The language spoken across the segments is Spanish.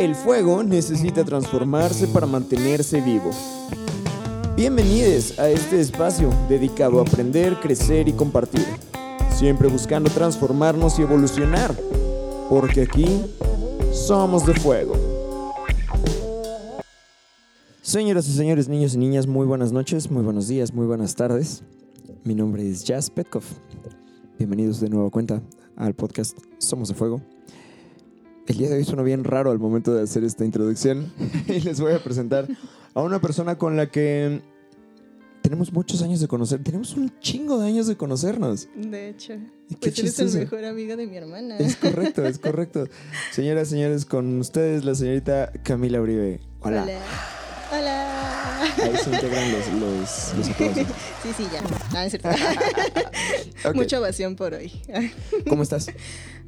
El fuego necesita transformarse para mantenerse vivo. Bienvenidos a este espacio dedicado a aprender, crecer y compartir. Siempre buscando transformarnos y evolucionar. Porque aquí somos de fuego. Señoras y señores, niños y niñas, muy buenas noches, muy buenos días, muy buenas tardes. Mi nombre es Jazz Petkov. Bienvenidos de nuevo a cuenta al podcast Somos de Fuego. El día de hoy suena bien raro al momento de hacer esta introducción y les voy a presentar a una persona con la que tenemos muchos años de conocer. Tenemos un chingo de años de conocernos. De hecho, Qué pues eres el mejor amigo de mi hermana. Es correcto, es correcto. Señoras, señores, con ustedes la señorita Camila Uribe. Hola. Hola. Hola. Ahí se integran los, los, los aplausos. Sí, sí, ya. Ah, es cierto. Mucha ovación por hoy. ¿Cómo estás?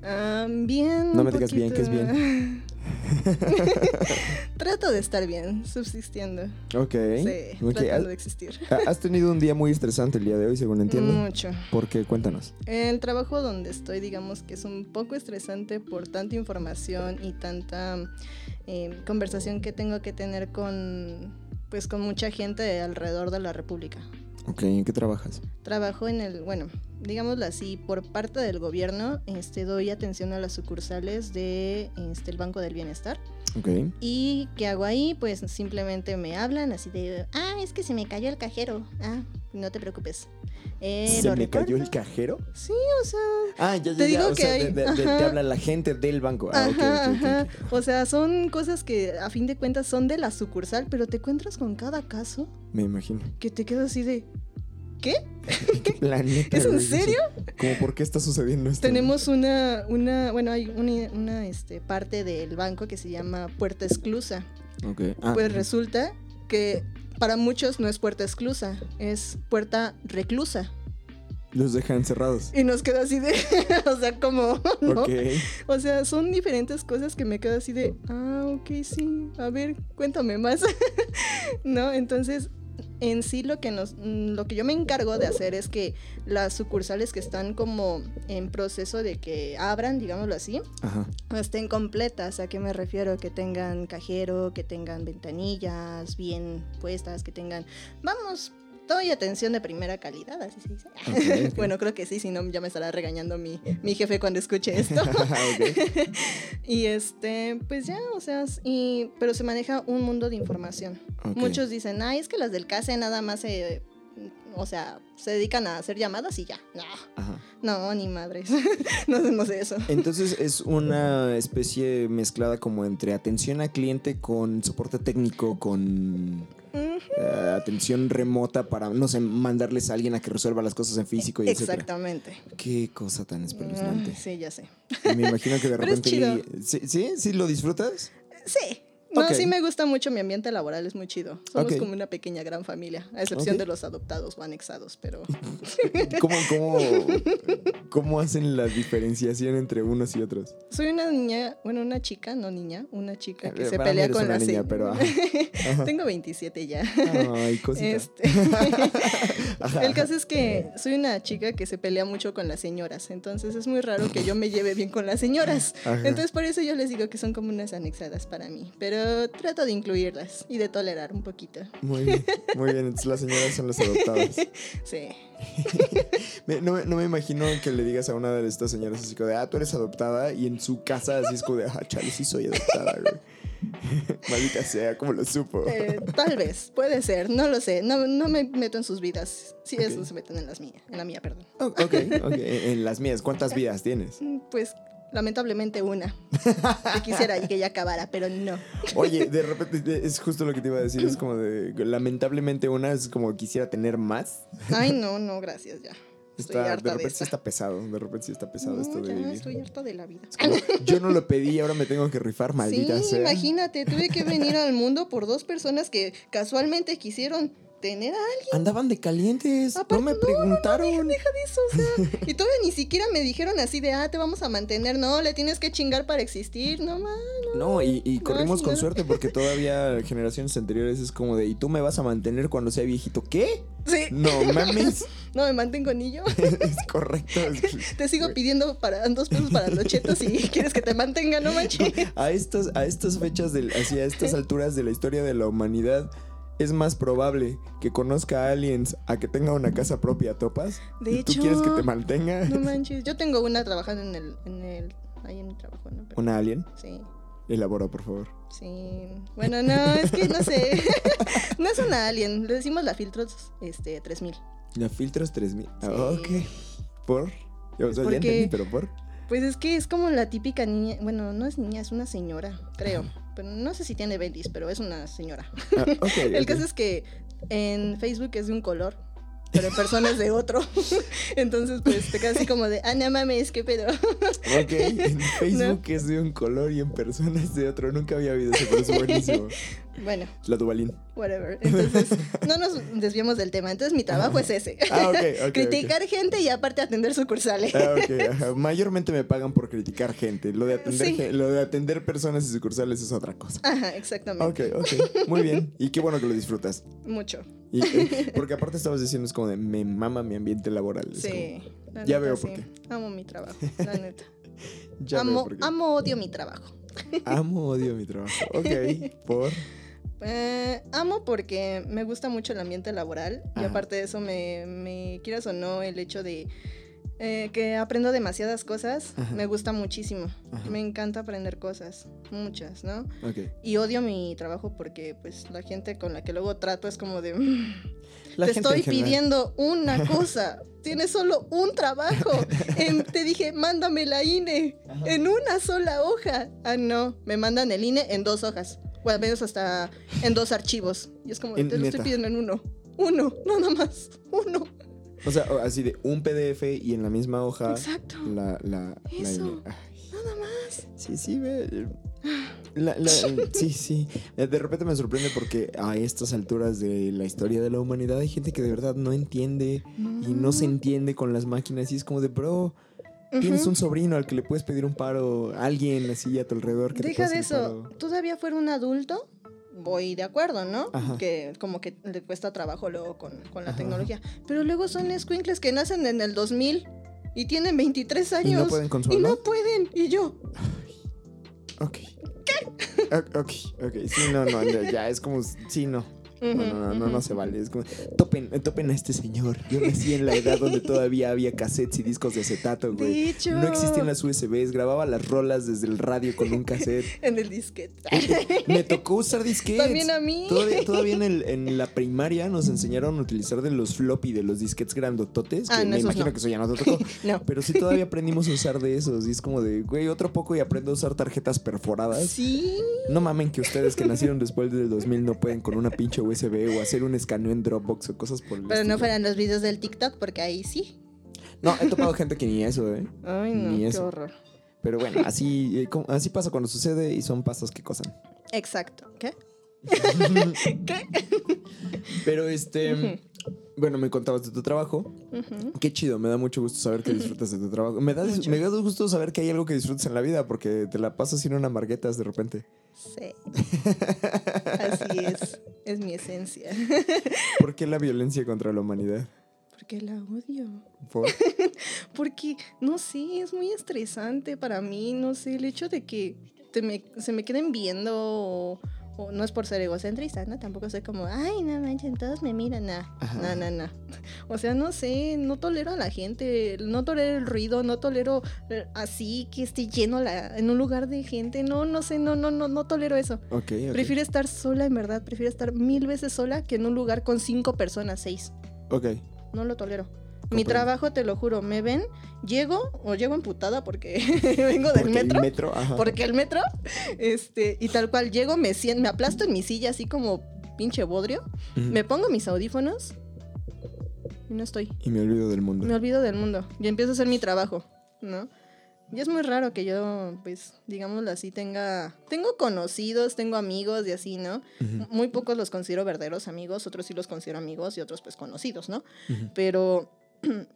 Bien. No me digas bien, ¿qué es bien? Trato de estar bien, subsistiendo. Ok. Sí, Ok, tratando ¿has- de existir. Has tenido un día muy estresante el día de hoy, según entiendo. Mucho. ¿Por qué? Cuéntanos. El trabajo donde estoy, digamos que es un poco estresante por tanta información y tanta eh, conversación que tengo que tener con, pues, con mucha gente alrededor de la República. Ok, ¿en qué trabajas? Trabajo en el, bueno, digámoslo así, por parte del gobierno, este, doy atención a las sucursales de este, el Banco del Bienestar. Ok. ¿Y qué hago ahí? Pues simplemente me hablan así de, ah, es que se me cayó el cajero. Ah, no te preocupes. Eh, ¿Se me cayó el cajero? Sí, o sea, Ah, ya, ya, Te ya. digo o sea, que hay- de- de- te habla la gente del banco. Ah, Ajá. O sea, son cosas que a fin de cuentas son de la sucursal, pero te encuentras con cada caso Me imagino. que te quedas así de, ¿qué? ¿Es en serio? ¿Cómo por qué está sucediendo esto? Tenemos una, una, bueno, hay una, una, este, parte del banco que se llama puerta exclusa. Ok. Ah, Pues resulta que para muchos no es puerta exclusa, es puerta reclusa. los dejan cerrados. Y nos queda así de, o sea, como, ¿no? Ok. O sea, son diferentes cosas que me quedo así de, ah, ok, sí, a ver, cuéntame más. ¿No? Entonces, en sí lo que nos, mm, lo que yo me encargo de hacer es que las sucursales que están como en proceso de que abran, digámoslo así, Ajá. estén completas. ¿A qué me refiero? Que tengan cajero, que tengan ventanillas bien puestas, que tengan, vamos, doy atención de primera calidad, así se dice. Bueno, creo que sí, si no ya me estará regañando mi, mi jefe cuando escuche esto. y este, pues ya, o sea, y, pero se maneja un mundo de información. Muchos dicen, ay, es que las del CASE nada más se, o sea, se dedican a hacer llamadas y ya. No, Ajá. no, ni madres. no hacemos eso. Entonces es una especie mezclada como entre atención al cliente con soporte técnico, con Eh, atención remota para, no sé, mandarles a alguien a que resuelva las cosas en físico y etcétera. Exactamente. Qué cosa tan espeluznante. Ah, sí, ya sé. Y me imagino que de repente... ¿Sí, ¿Sí? ¿Sí lo disfrutas? Sí. No, sí me gusta mucho mi ambiente laboral, es muy chido. Somos como una pequeña gran familia, a excepción de los adoptados o anexados, pero ¿Cómo, cómo, ¿Cómo hacen la diferenciación entre unos y otros? soy una niña, bueno, una chica, no niña, una chica que Eh, se para mí pelea con la niña, se- pero, ajá. Ajá. Tengo 27 ya. Ay, cosita. Este, el caso es que soy una chica que se pelea mucho con las señoras, entonces es muy raro que yo me lleve bien con las señoras. Ajá. Entonces por eso yo les digo que son como unas anexadas para mí, pero trato de incluirlas y de tolerar un poquito. Muy bien, muy bien. Entonces las señoras son las adoptadas. Sí. No, me- no me imagino que le digas a una de estas señoras así como de, ah, tú eres adoptada, y en su casa así es como de, ah, chale, sí soy adoptada, güey. Maldita sea, ¿cómo lo supo? Eh, tal vez, puede ser, no lo sé, no, no me meto en sus vidas, si Ok. eso se meten en las mías, en la mía, perdón. Oh, ok, ok. En las mías, ¿cuántas vidas tienes? Pues lamentablemente una, que quisiera y que ya acabara, pero no. Oye, de repente de- es justo lo que te iba a decir, es como de, lamentablemente una es como quisiera tener más. Ay, no, no, gracias, ya. Estoy Está, de harta de, repente sí esta. está pesado, de repente sí está pesado No, esto de ya vivir. estoy harta de la vida. Como, yo no lo pedí, ahora me tengo que rifar, maldita sí, sea. imagínate, tuve que venir al mundo por dos personas que casualmente quisieron mantener a alguien. Andaban de calientes. Aparte, no me no, preguntaron. Deja de eso, o sea. y todavía ni siquiera me dijeron así de, ah, te vamos a mantener. No, le tienes que chingar para existir. No, man. No, y, y corrimos No, con no. suerte porque todavía generaciones anteriores es como de, ¿y tú me vas a mantener cuando sea viejito? ¿Qué? Sí. No mames. No me mantengo niño. es correcto. es- Te sigo pidiendo para dos pesos para los chetos y quieres que te mantenga, no manches. A estas, a estas fechas, del, así, a estas alturas de la historia de la humanidad, es más probable que conozca a aliens a que tenga una casa propia, ¿topas? De ¿Y ¿Tú hecho. quieres que te mantenga? No manches. Yo tengo una trabajando en el, en el, ahí en mi trabajo, ¿no? Pero- ¿Una alien? Sí. Elabora, por favor. Sí. Bueno, no, es que no sé. no es una alien. Le decimos la filtros este 3000. La filtros 3000. Ah, Sí. ok. ¿Por? O sea, ya Porque- entendí, pero ¿por? Pues es que es como la típica niña, bueno, no es niña, es una señora, creo. Pero no sé si tiene Baileys, pero es una señora. Ah. El caso es que en Facebook es de un color, pero en persona es de otro. Entonces, pues te quedas así como de, ah, no mames, qué pedo. Ok, en Facebook es de un color y en persona es de otro. Nunca había oído eso, pero es buenísimo. Bueno, La Dubalín. whatever. Entonces, no nos desviamos del tema. Entonces, mi trabajo es ese. Ah, ok, ok. ok. Criticar gente y aparte atender sucursales. Ah. Mayormente me pagan por criticar gente. Lo de atender, Sí. lo de atender personas y sucursales es otra cosa. Ajá, exactamente. Ok, ok. Muy bien. Y qué bueno que lo disfrutas. Mucho. Y, eh, porque aparte estabas diciendo, es como de me mama mi ambiente laboral. Es Sí. la Ya neta, veo por qué. Amo mi trabajo, la neta. ya veo amo, por qué. amo, odio mi trabajo. Amo, odio mi trabajo. Ok, por. Eh, amo porque me gusta mucho el ambiente laboral y aparte de eso me, me quieras o no el hecho de eh, que aprendo demasiadas cosas Ajá. me gusta muchísimo. Ajá. me encanta aprender cosas muchas no y odio mi trabajo porque pues la gente con la que luego trato es como de "Mm, La te estoy pidiendo una cosa tienes solo un trabajo. Em, te dije mándame la INE Ajá. en una sola hoja ah no me mandan el INE en dos hojas o al menos hasta en dos archivos y es como te lo estoy pidiendo en uno uno nada más uno O sea, así de un PDF y en la misma hoja. exacto La, la, Eso. Nada más Sí, sí, ve. La- la- sí, sí. Eh, De repente me sorprende porque a estas alturas de la historia de la humanidad hay gente que de verdad no entiende y no se entiende con las máquinas. Y es como de, bro, tienes un sobrino al que le puedes pedir un paro, alguien así a tu alrededor que te Deja pueda de eso. Todavía fuera un adulto, voy de acuerdo, ¿no? Ajá. Que como que le cuesta trabajo luego con, con la Ajá. tecnología. Pero luego son squinkles que nacen en el 2000 y tienen 23 ¿Y años. no pueden Y consuelo? no pueden. Y yo, Ok. Ok, ok, ok. Sí, no, no, ya es como, sí, no. No, no, no, no, no se vale. Es como, topen, topen a este señor. Yo nací en la edad donde todavía había cassettes y discos de acetato, güey. No existían las USBs, grababa las rolas desde el radio con un cassette. En el disquete. Me tocó usar disquetes. También a mí. Todavía, todavía en, el- en la primaria nos enseñaron a utilizar de los floppy, de los disquetes grandototes. Que Ah, no, me imagino no. que eso ya no te tocó. No. Pero sí todavía aprendimos a usar de esos. Y es como de, güey, otro poco y aprendo a usar tarjetas perforadas. Sí. No mamen que ustedes que nacieron después del 2000 no pueden con una pinche USB o hacer un escaneo en Dropbox o cosas por el Pero no fueran los videos del TikTok, porque ahí sí. No, he topado gente que ni eso, ¿eh? Ay, no, Ni qué eso. horror. Pero bueno, así, eh, así pasa cuando sucede y son pasos que cosan. Exacto. ¿Qué? ¿Qué? Pero este, bueno, me contabas de tu trabajo. Qué chido, me da mucho gusto saber que disfrutas de tu trabajo. Me da, Mucho. me da gusto saber que hay algo que disfrutas en la vida porque te la pasas sin una marguetas de repente. Sí. Así es. Es mi esencia. ¿Por qué la violencia contra la humanidad? Porque la odio. ¿Por? Porque, no sé, es muy estresante para mí, no sé, el hecho de que te me- se me queden viendo o, no es por ser egocentrista, ¿no? Tampoco soy como, ay, no manchen, todos me miran, no, Ajá. no, no, no. O sea, no sé, no tolero a la gente, no tolero el ruido, no tolero eh, así que esté lleno la, en un lugar de gente, no, no sé, no, no, no, no tolero eso. Prefiero estar sola, en verdad, prefiero estar mil veces sola que en un lugar con cinco personas, seis. Ok. No lo tolero. Mi trabajo, te lo juro, me ven, llego o llego emputada porque vengo del Porque el metro. metro, ajá. Porque el metro, este, y tal cual llego, me siento, me aplasto en mi silla así como pinche bodrio, me pongo mis audífonos y no estoy. Y me olvido del mundo. Me olvido del mundo y empiezo a hacer mi trabajo, ¿no? Y es muy raro que yo, pues, digámoslo así, tenga... Tengo conocidos, tengo amigos y así, ¿no? Muy pocos los considero verdaderos amigos, otros sí los considero amigos y otros pues conocidos, ¿no? Pero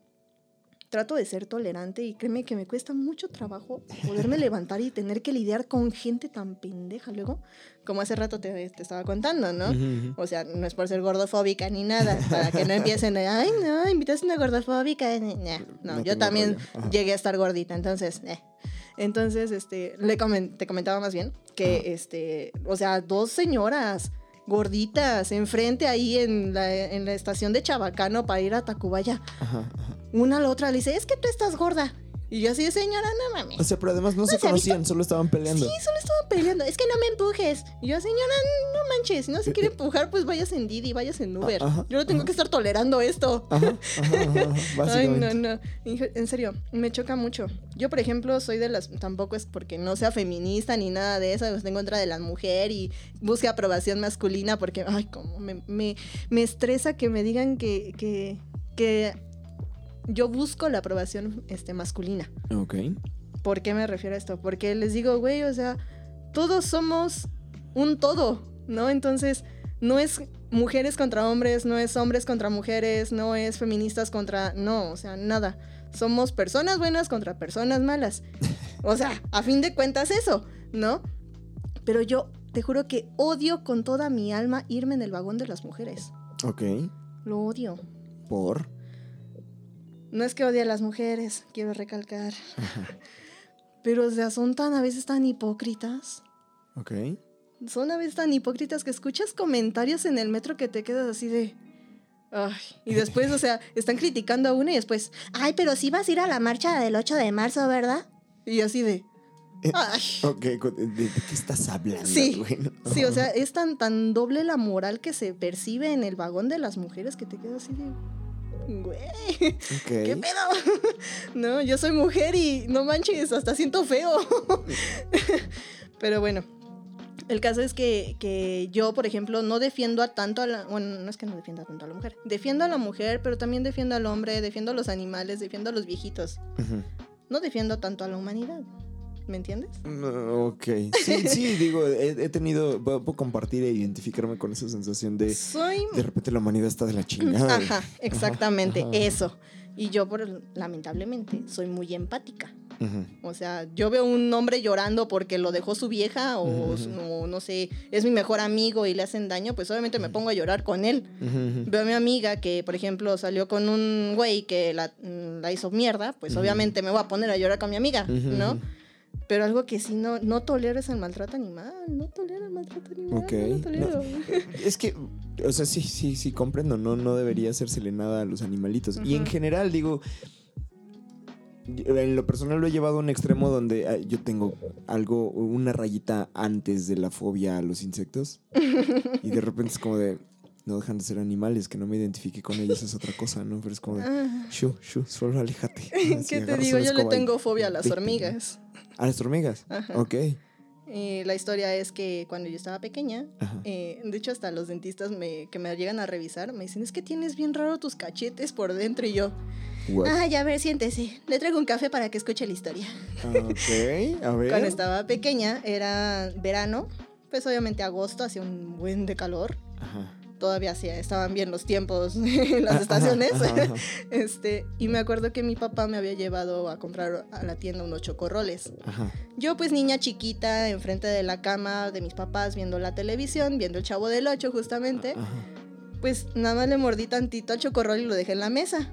trato de ser tolerante y créeme que me cuesta mucho trabajo poderme levantar y tener que lidiar con gente tan pendeja luego, como hace rato te, te estaba contando, ¿no? O sea, no es por ser gordofóbica ni nada, para que no empiecen de, ay, no, invitas a una gordofóbica. ni- nah". No, No yo también llegué a estar gordita, entonces, eh. Entonces, este, le comen- te comentaba más bien que, este, o sea, dos señoras gorditas enfrente ahí en la, en la estación de Chabacano para ir a Tacubaya. Ajá, ajá. Una a la otra le dice, es que tú estás gorda. Y yo así de señora, no mames. O sea, pero además no se se ha visto? conocían, solo estaban peleando. Sí, solo estaban peleando. Es que no me empujes. Y yo, señora, no manches. Si no se quiere empujar, pues vayas en Didi, vayas en Uber. ajá, yo no tengo ajá. que estar tolerando esto. Ajá, Ay, no, no. En serio, me choca mucho. Yo, por ejemplo, soy de las. Tampoco es porque no sea feminista ni nada de eso. Estoy en contra de la mujer y busque aprobación masculina porque, ay, como me, me, me estresa que me digan que, que, que yo busco la aprobación este, masculina. Ok. ¿Por qué me refiero a esto? Porque les digo, güey, o sea, todos somos un todo, ¿no? Entonces, no es mujeres contra hombres, no es hombres contra mujeres, no es feministas contra... No, o sea, nada. Somos personas buenas contra personas malas. O sea, a fin de cuentas eso, ¿no? Pero yo te juro que odio con toda mi alma irme en el vagón de las mujeres. Ok. Lo odio. Por. No es que odie a las mujeres, quiero recalcar. Pero, o sea, son tan a veces tan hipócritas. Ok. Son a veces tan hipócritas que escuchas comentarios en el metro que te quedas así de. Ay. Y después, o sea, están criticando a una y después. Ay, pero sí vas a ir a la marcha del 8 de marzo, ¿verdad? Y así de. Eh, Ay. Ok, ¿de, qué estás hablando? Sí. Sí, o sea, es tan, tan doble la moral que se percibe en el vagón de las mujeres que te quedas así de. Güey, ¿qué pedo? No, yo soy mujer y no manches, hasta siento feo. Pero bueno, el caso es que, que yo, por ejemplo, no defiendo a tanto a la... Bueno, no es que no defienda tanto a la mujer. Defiendo a la mujer, pero también defiendo al hombre, defiendo a los animales, defiendo a los viejitos. No defiendo tanto a la humanidad. ¿Me entiendes? No, Ok. Sí, sí, digo, he, he tenido. Puedo compartir e identificarme con esa sensación de. Soy... De repente la humanidad está de la chingada. Ajá, exactamente, ajá. eso. Y yo, por, lamentablemente, soy muy empática. Ujú. O sea, yo veo un hombre llorando porque lo dejó su vieja o, Ujú. su- o no sé, es mi mejor amigo y le hacen daño, pues obviamente me pongo a llorar con él. Ujú, ujú. Veo a mi amiga que, por ejemplo, salió con un güey que la, mm, la hizo mierda, pues obviamente me voy a poner a llorar con mi amiga, ¿no? Pero algo que sí no, no tolero es el maltrato animal, no tolero el maltrato animal, Ok, no lo tolero. Es que, o sea, sí, sí, sí, comprendo, no, no debería hacérsele nada a los animalitos. Y en general, digo, en lo personal lo he llevado a un extremo donde ah, yo tengo algo, una rayita antes de la fobia a los insectos. y de repente es como de, no dejan de ser animales, que no me identifique con ellos es otra cosa, ¿no? Pero es como de, Ah, shu, shu, solo aléjate. Así, ¿Qué te digo? Yo le tengo fobia a las hormigas. ¿A las hormigas? Ajá. Ok. La historia es que cuando yo estaba pequeña. Eh, de hecho, hasta los dentistas me, que me llegan a revisar me dicen, es que tienes bien raro tus cachetes por dentro. Y yo, What? ah, ya a ver, siéntese. Le traigo un café para que escuche la historia. Ok, a ver. Cuando estaba pequeña, era verano, pues obviamente agosto, hacía un buen de calor. Ajá. Todavía hacía, estaban bien los tiempos en las estaciones. ajá, ajá. Este, y me acuerdo que mi papá me había llevado a comprar a la tienda unos chocorroles. Ajá. Yo pues niña chiquita, enfrente de la cama de mis papás, viendo la televisión, viendo el Chavo del Ocho justamente. Pues nada más le mordí tantito al chocorrol y lo dejé en la mesa.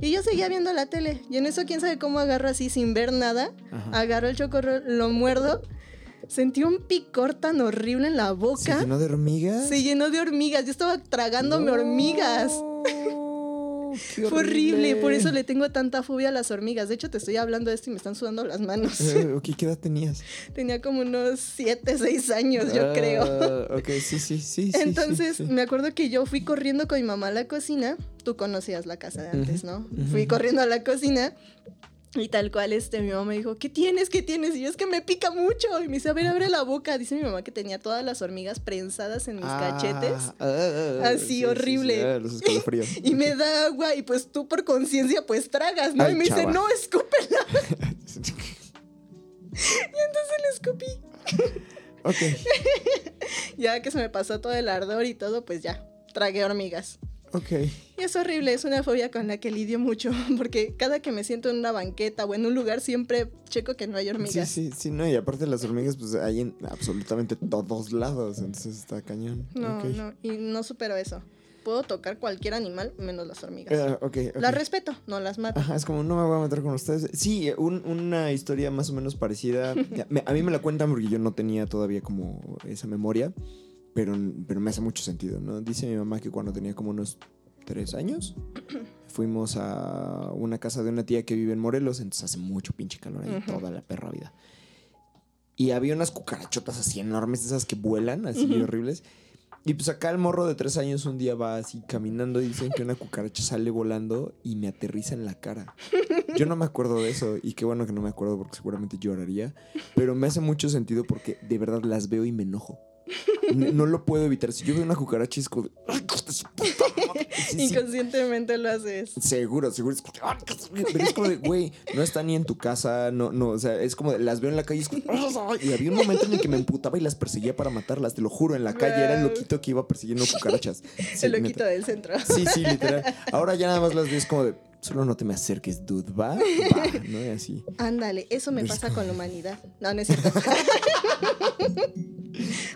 Y yo seguía viendo la tele. Y en eso, quién sabe cómo agarro así sin ver nada. Agarro el chocorrol, lo muerdo. Sentí un picor tan horrible en la ¿Se boca. llenó de hormigas? Se llenó de hormigas. Yo estaba tragándome hormigas. No, qué Fue horrible. Por eso le tengo tanta fobia a las hormigas. De hecho, te estoy hablando de esto y me están sudando las manos. Ok, ¿qué edad tenías? Tenía como unos 7, 6 años, yo Ah, creo. Ok, sí, sí, sí. Entonces, sí, sí. me acuerdo que yo fui corriendo con mi mamá a la cocina. Tú conocías la casa de antes, ¿no? Fui corriendo a la cocina y tal cual, este, mi mamá me dijo, ¿qué tienes? ¿Qué tienes? Y yo, es que me pica mucho. Y me dice, a ver, abre la boca. Dice mi mamá que tenía todas las hormigas prensadas en mis Ah, cachetes. ah, ah, Así, sí, sí, horrible. sí, ah, los escalofríos. Y me da agua y pues tú por conciencia pues tragas, ¿no? Ay, y me dice, no, escúpela. y entonces le escupí. Ok. Ya que se me pasó todo el ardor y todo, pues ya, tragué hormigas. Ok. Y es horrible, es una fobia con la que lidio mucho, porque cada que me siento en una banqueta o en un lugar siempre checo que no hay Sí, hormigas. sí, sí, no, y aparte las hormigas, pues hay en absolutamente todos lados, entonces está cañón. No, Ok. no, y no supero eso. Puedo tocar cualquier animal menos las hormigas. Eh, ok, ok. Las respeto, no las mato. Ajá, es como no me voy a meter con ustedes. Sí, un- una historia más o menos parecida. A mí me la cuentan porque yo no tenía todavía como esa memoria, pero, pero me hace mucho sentido, ¿no? Dice mi mamá que cuando tenía como unos tres años, fuimos a una casa de una tía que vive en Morelos, entonces hace mucho pinche calor ahí toda la perra vida. Y había unas cucarachotas así enormes, esas que vuelan, así horribles. Y pues acá el morro de tres años un día va así caminando y dicen que una cucaracha sale volando y me aterriza en la cara. Yo no me acuerdo de eso y qué bueno que no me acuerdo porque seguramente lloraría. Pero me hace mucho sentido porque de verdad las veo y me enojo. No, lo puedo evitar. Si yo veo una cucaracha es como... Sí, Inconscientemente lo haces. Seguro, seguro. Es como, es de, güey, no está ni en tu casa, no, no, o sea, es como, de, las veo en la calle y es como, y había un momento en el que me emputaba y las perseguía para matarlas, te lo juro, en la calle era el loquito que iba persiguiendo cucarachas. Sí, el loquito neta. del centro. Sí, sí, literal. Ahora ya nada más las ves como de, solo no te me acerques, dude, va, va, ¿no? Y así. Ándale, eso me Es pasa con la humanidad. No, no es cierto.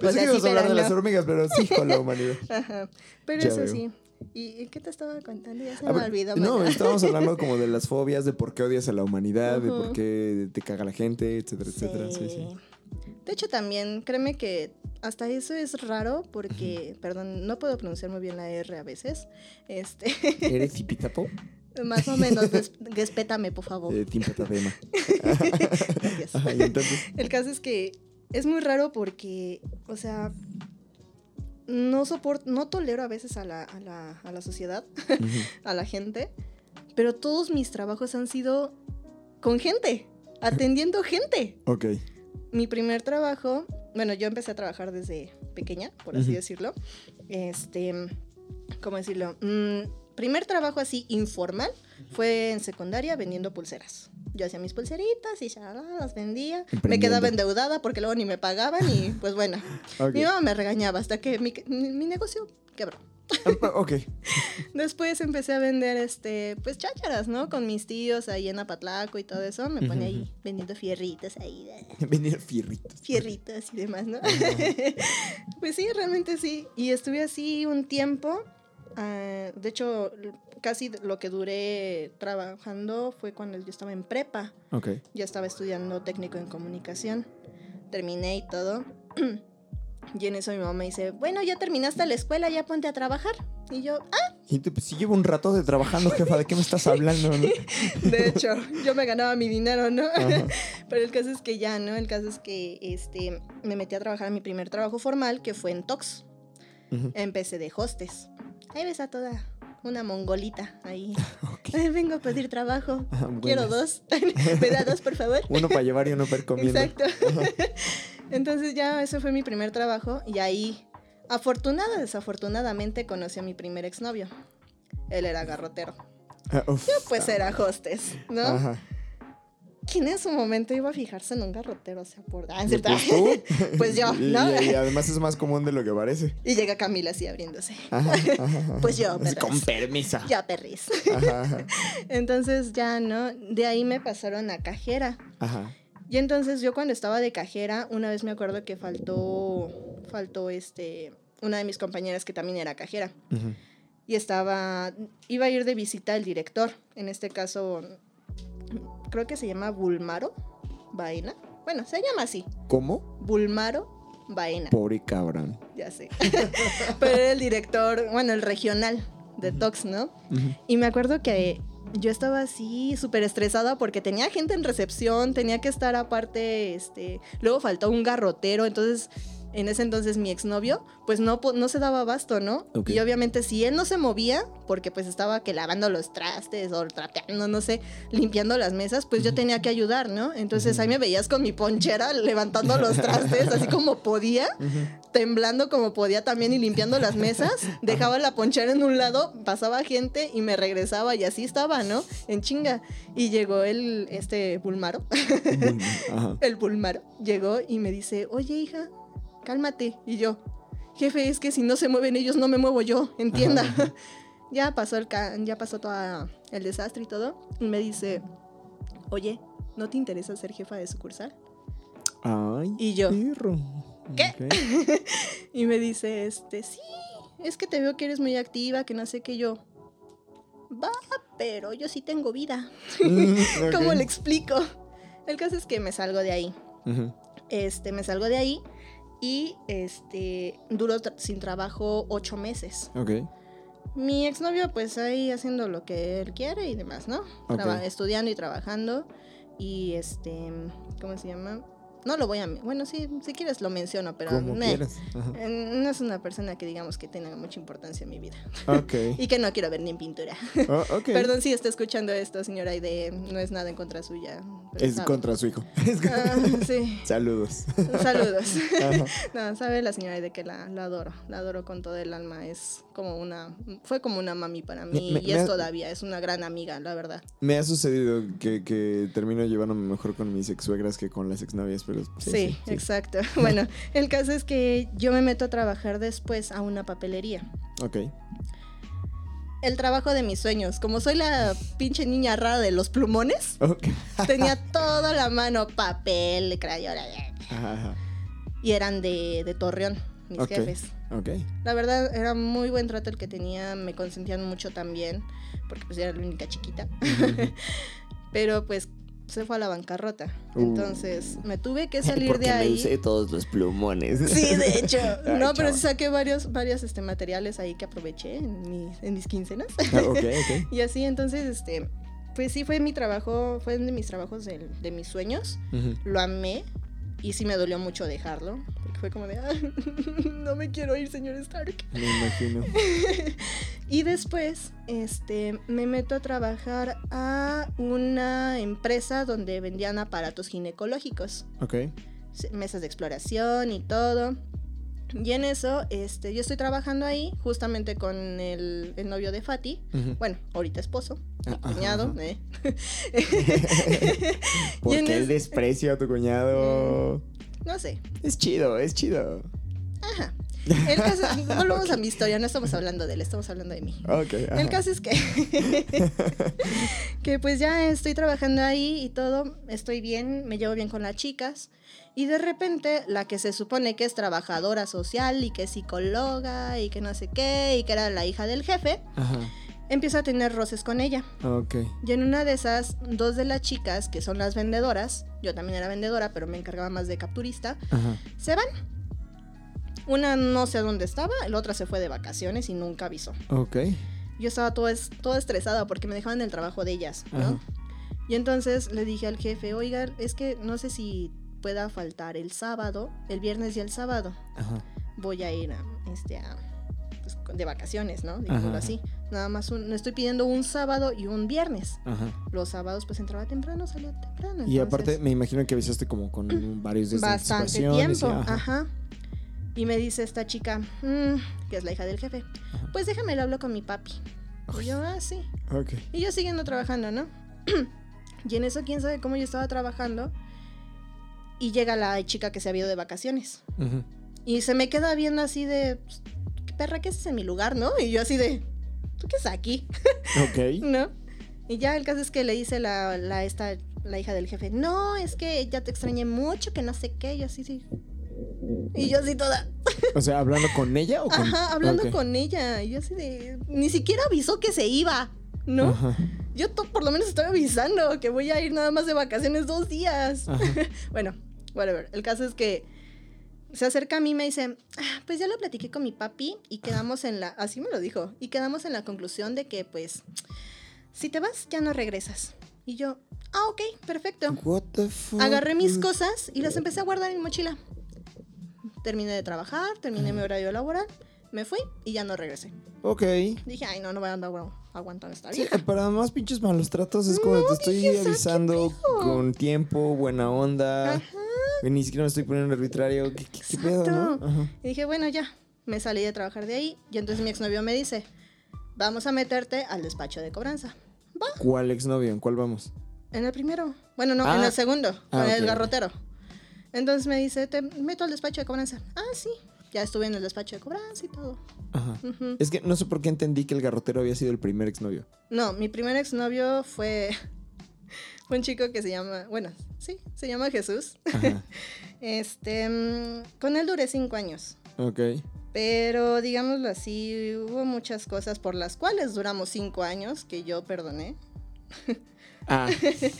Pensé sea, que ibas sí, a hablar pero de las hormigas, pero sí con la humanidad. Ajá. Pero Ya eso veo. sí. ¿Y qué te estaba contando? Ya se A me ver, olvidó. no, mana. estábamos hablando como de las fobias, de por qué odias a la humanidad, de por qué te caga la gente, etcétera, etcétera. Sí, sí. De hecho, también, créeme que hasta eso es raro porque, perdón, no puedo pronunciar muy bien la R a veces. Este, ¿Eres zipitapo? Más o menos, respétame, por favor. Eh. Gracias. Ajá, y entonces, El caso es que es muy raro porque, o sea, no soporto, no tolero a veces a la, a la, a la sociedad, a la gente, pero todos mis trabajos han sido con gente, atendiendo gente. ok. Mi primer trabajo, bueno, yo empecé a trabajar desde pequeña, por así decirlo. Este, ¿cómo decirlo? Mm, primer trabajo así informal fue en secundaria vendiendo pulseras. Yo hacía mis pulseritas y ya las vendía. Me quedaba endeudada porque luego ni me pagaban y pues bueno, Ok. mi mamá me regañaba hasta que mi, mi- mi negocio quebró. Ah, ok. Después empecé a vender, este, pues chácharas, ¿no? Con mis tíos ahí en Apatlaco y todo eso. Me ponía ahí vendiendo fierritos ahí. Venir fierritos. fierritos y demás, ¿no? pues sí, realmente sí. Y estuve así un tiempo. Ah, de hecho, casi lo que duré trabajando fue cuando yo estaba en prepa. Ok. Ya estaba estudiando técnico en comunicación. Terminé y todo. Y en eso mi mamá me dice, bueno, ya terminaste la escuela, ya ponte a trabajar. Y yo, ah, Y tú, pues si llevo un rato de trabajando, jefa, ¿de qué me estás hablando? no? de hecho, yo me ganaba mi dinero, ¿no? Ajá. Pero el caso es que ya, ¿no? El caso es que este, me metí a trabajar en mi primer trabajo formal, que fue en Tox. Ujú. Empecé de hostes. Ahí ves a toda una mongolita ahí. Vengo a pedir trabajo. Ah, Quiero dos. ¿Me da dos, por favor? Uno para llevar y uno para comiendo. Exacto. Entonces ya ese fue mi primer trabajo y ahí, afortunada, desafortunadamente, conocí a mi primer exnovio. Él era garrotero. Ah, uf. Pues era hostes, ¿no? Ajá. ¿Quién en su momento iba a fijarse en un garrotero? O sea, por... Ah, ¿en cierto? Pues tú. Pues yo, ¿no? Y, y además es más común de lo que parece. Y llega Camila así abriéndose. Ajá, ajá, ajá. Pues yo, Así, perras. Con permiso. Ya, perris. Entonces ya, ¿no? De ahí me pasaron a cajera. Ajá. Y entonces yo cuando estaba de cajera, una vez me acuerdo que faltó, faltó este, una de mis compañeras que también era cajera. Ujú. Y estaba, iba a ir de visita el director. En este caso, creo que se llama Bulmaro Baena. Bueno, se llama así, ¿Cómo? Bulmaro Baena. Pobre cabrón. Ya sé. Pero era el director, bueno, el regional de Tox, ¿no? Y me acuerdo que yo estaba así súper estresada porque tenía gente en recepción, tenía que estar aparte, este, luego faltó un garrotero, entonces en ese entonces mi exnovio, pues no, no se daba abasto, ¿no? Y obviamente si él no se movía, porque pues estaba que lavando los trastes o trapeando, no sé, limpiando las mesas, pues yo tenía que ayudar, ¿no? Entonces ahí me veías con mi ponchera levantando los trastes, así como podía, temblando como podía también y limpiando las mesas, dejaba la ponchera en un lado, pasaba gente y me regresaba y así estaba, ¿no? En chinga. Y llegó el, este Bulmaro, el Bulmaro, llegó y me dice, oye hija, cálmate. Y yo, jefe, es que si no se mueven ellos, no me muevo yo, entienda. ya pasó el ca- ya pasó todo el desastre y todo. Y me dice, oye, ¿no te interesa ser jefa de sucursal? Ay, Y yo, perro. ¿Qué? Y me dice, este, sí, es que te veo que eres muy activa, que no sé qué yo. Va, pero yo sí tengo vida. Mm, ¿Cómo le explico? El caso es que me salgo de ahí. Este, me salgo de ahí y este, tra- sin trabajo ocho meses. Ok. Mi exnovio, pues ahí haciendo lo que él quiere y demás, ¿no? Ok. Traba- estudiando y trabajando. Y este, ¿cómo se llama? No lo voy a. Bueno, sí, si quieres lo menciono, pero. Eh, no es una persona que digamos que tenga mucha importancia en mi vida. Ok. Y que no quiero ver ni en pintura. Oh. Perdón si está escuchando esto, señora Aide. No es nada en contra suya. Es sabe. contra su hijo. Ah, sí. Saludos. Saludos. No, sabe la señora de que la, la adoro, la adoro con todo el alma, es como una, fue como una mami para mí Me- me- y es todavía, es una gran amiga, la verdad. Me ha sucedido que, que termino llevándome mejor con mis ex suegras que con las exnovias, pero Sí, exacto. Bueno, el caso es que yo me meto a trabajar después a una papelería. Ok. El trabajo de mis sueños, como soy la pinche niña rara de los plumones, Ok. tenía toda la mano, papel, crayola, Ajá, ajá. y eran de, de Torreón, mis jefes. Ok. La verdad era muy buen trato el que tenía, me consentían mucho también, porque pues era la única chiquita. Pero pues se fue a la bancarrota. Uh. Entonces me tuve que salir de me ahí. usé todos los plumones. Sí, de hecho. Ay, no, pero sí saqué varios, varios este, materiales ahí que aproveché en mis, en mis quincenas. Ah, ok, ok. y así, entonces, este, pues sí fue mi trabajo, fue de mis trabajos del- de, mis sueños. Lo amé y sí me dolió mucho dejarlo. Porque fue como de, "Ah, no me quiero ir, señor Stark. Me imagino. Y después, este, me meto a trabajar a una empresa donde vendían aparatos ginecológicos, Ok. mesas de exploración y todo. Y en eso, este, yo estoy trabajando ahí justamente con el, el novio de Fati, bueno, ahorita esposo, mi Ah, cuñado. ¿eh? ¿Por qué el es- desprecio a tu cuñado? No sé, Es chido, es chido. ajá. El caso, volvamos a mi historia, no estamos hablando de él, estamos hablando de mí. El caso es que, que pues ya estoy trabajando ahí y todo, estoy bien, me llevo bien con las chicas. Y de repente la que se supone que es trabajadora social y que es psicóloga y que no sé qué y que era la hija del jefe, Ajá. empieza a tener roces con ella. Y en una de esas, dos de las chicas, que son las vendedoras, yo también era vendedora, pero me encargaba más de capturista, Ajá. se van. Una no sé dónde estaba, la otra se fue de vacaciones y nunca avisó Ok. yo estaba todo es, toda estresada porque me dejaban el trabajo de ellas, ¿no? Ajá. Y entonces le dije al jefe, oiga, es que no sé si pueda faltar el sábado, el viernes y el sábado. Ajá. Voy a ir a, este, a, pues, de vacaciones, ¿no? Digámoslo así. Nada más un, estoy pidiendo un sábado y un viernes. Ajá. Los sábados pues entraba temprano, salía temprano. Y aparte, me imagino que avisaste como con varios días de bastante y tiempo. ajá. Y me dice esta chica, "Mm", que es la hija del jefe, pues déjame lo hablo con mi papi. Y yo, ah, sí. Y yo siguiendo trabajando, ¿no? y en eso, quién sabe cómo yo estaba trabajando. Y llega la chica que se había ido de vacaciones. Y se me queda viendo así de, "Pues, ¿qué perra, qué haces en mi lugar, no? Y yo así de, ¿tú qué haces aquí? Ok. ¿No? Y ya el caso es que le dice la, la, esta, la hija del jefe, no, es que ya te extrañé mucho, que no sé qué. Y yo así, sí. Y yo así toda, O sea, ¿hablando con ella o con...? ajá, hablando con ella. Y yo así de, ni siquiera avisó que se iba, ¿no? Ajá. Yo por lo menos estoy avisando que voy a ir nada más de vacaciones dos días. Bueno, whatever. El caso es que se acerca a mí y me dice, "Ah, pues ya lo platiqué con mi papi y quedamos en la, así me lo dijo, y quedamos en la conclusión de que pues, si te vas ya no regresas. Y yo, ah, ok, perfecto. What the fuck? Agarré mis cosas y las empecé a guardar en mi mochila. Terminé de trabajar, terminé mi horario laboral, me fui y ya no regresé. Ok. Dije, ay, no, no voy a andar bueno, aguantando esta Sí, vieja. para más pinches malos tratos es como te estoy dije, "Sa- ¿qué avisando pedo?" con tiempo, buena onda. Ajá. Ni siquiera me estoy poniendo arbitrario. ¿Qué, qué- qué pedo, no? Ajá. Y dije, bueno, ya. Me salí de trabajar de ahí y entonces mi exnovio me dice, vamos a meterte al despacho de cobranza. Va, ¿Cuál exnovio? ¿En cuál vamos? en el primero. Bueno, no, Ah. en el segundo, con Ah, el ok. garrotero. Entonces me dice, te meto al despacho de cobranza. Ah, sí. Ya estuve en el despacho de cobranza y todo. Ajá. Es que no sé por qué entendí que el garrotero había sido el primer exnovio. No, mi primer exnovio fue, fue un chico que se llama, bueno, sí, se llama Jesús. Ajá. Este, mm, con él duré cinco años. ok. Pero digámoslo así, hubo muchas cosas por las cuales duramos cinco años que yo perdoné. Ah,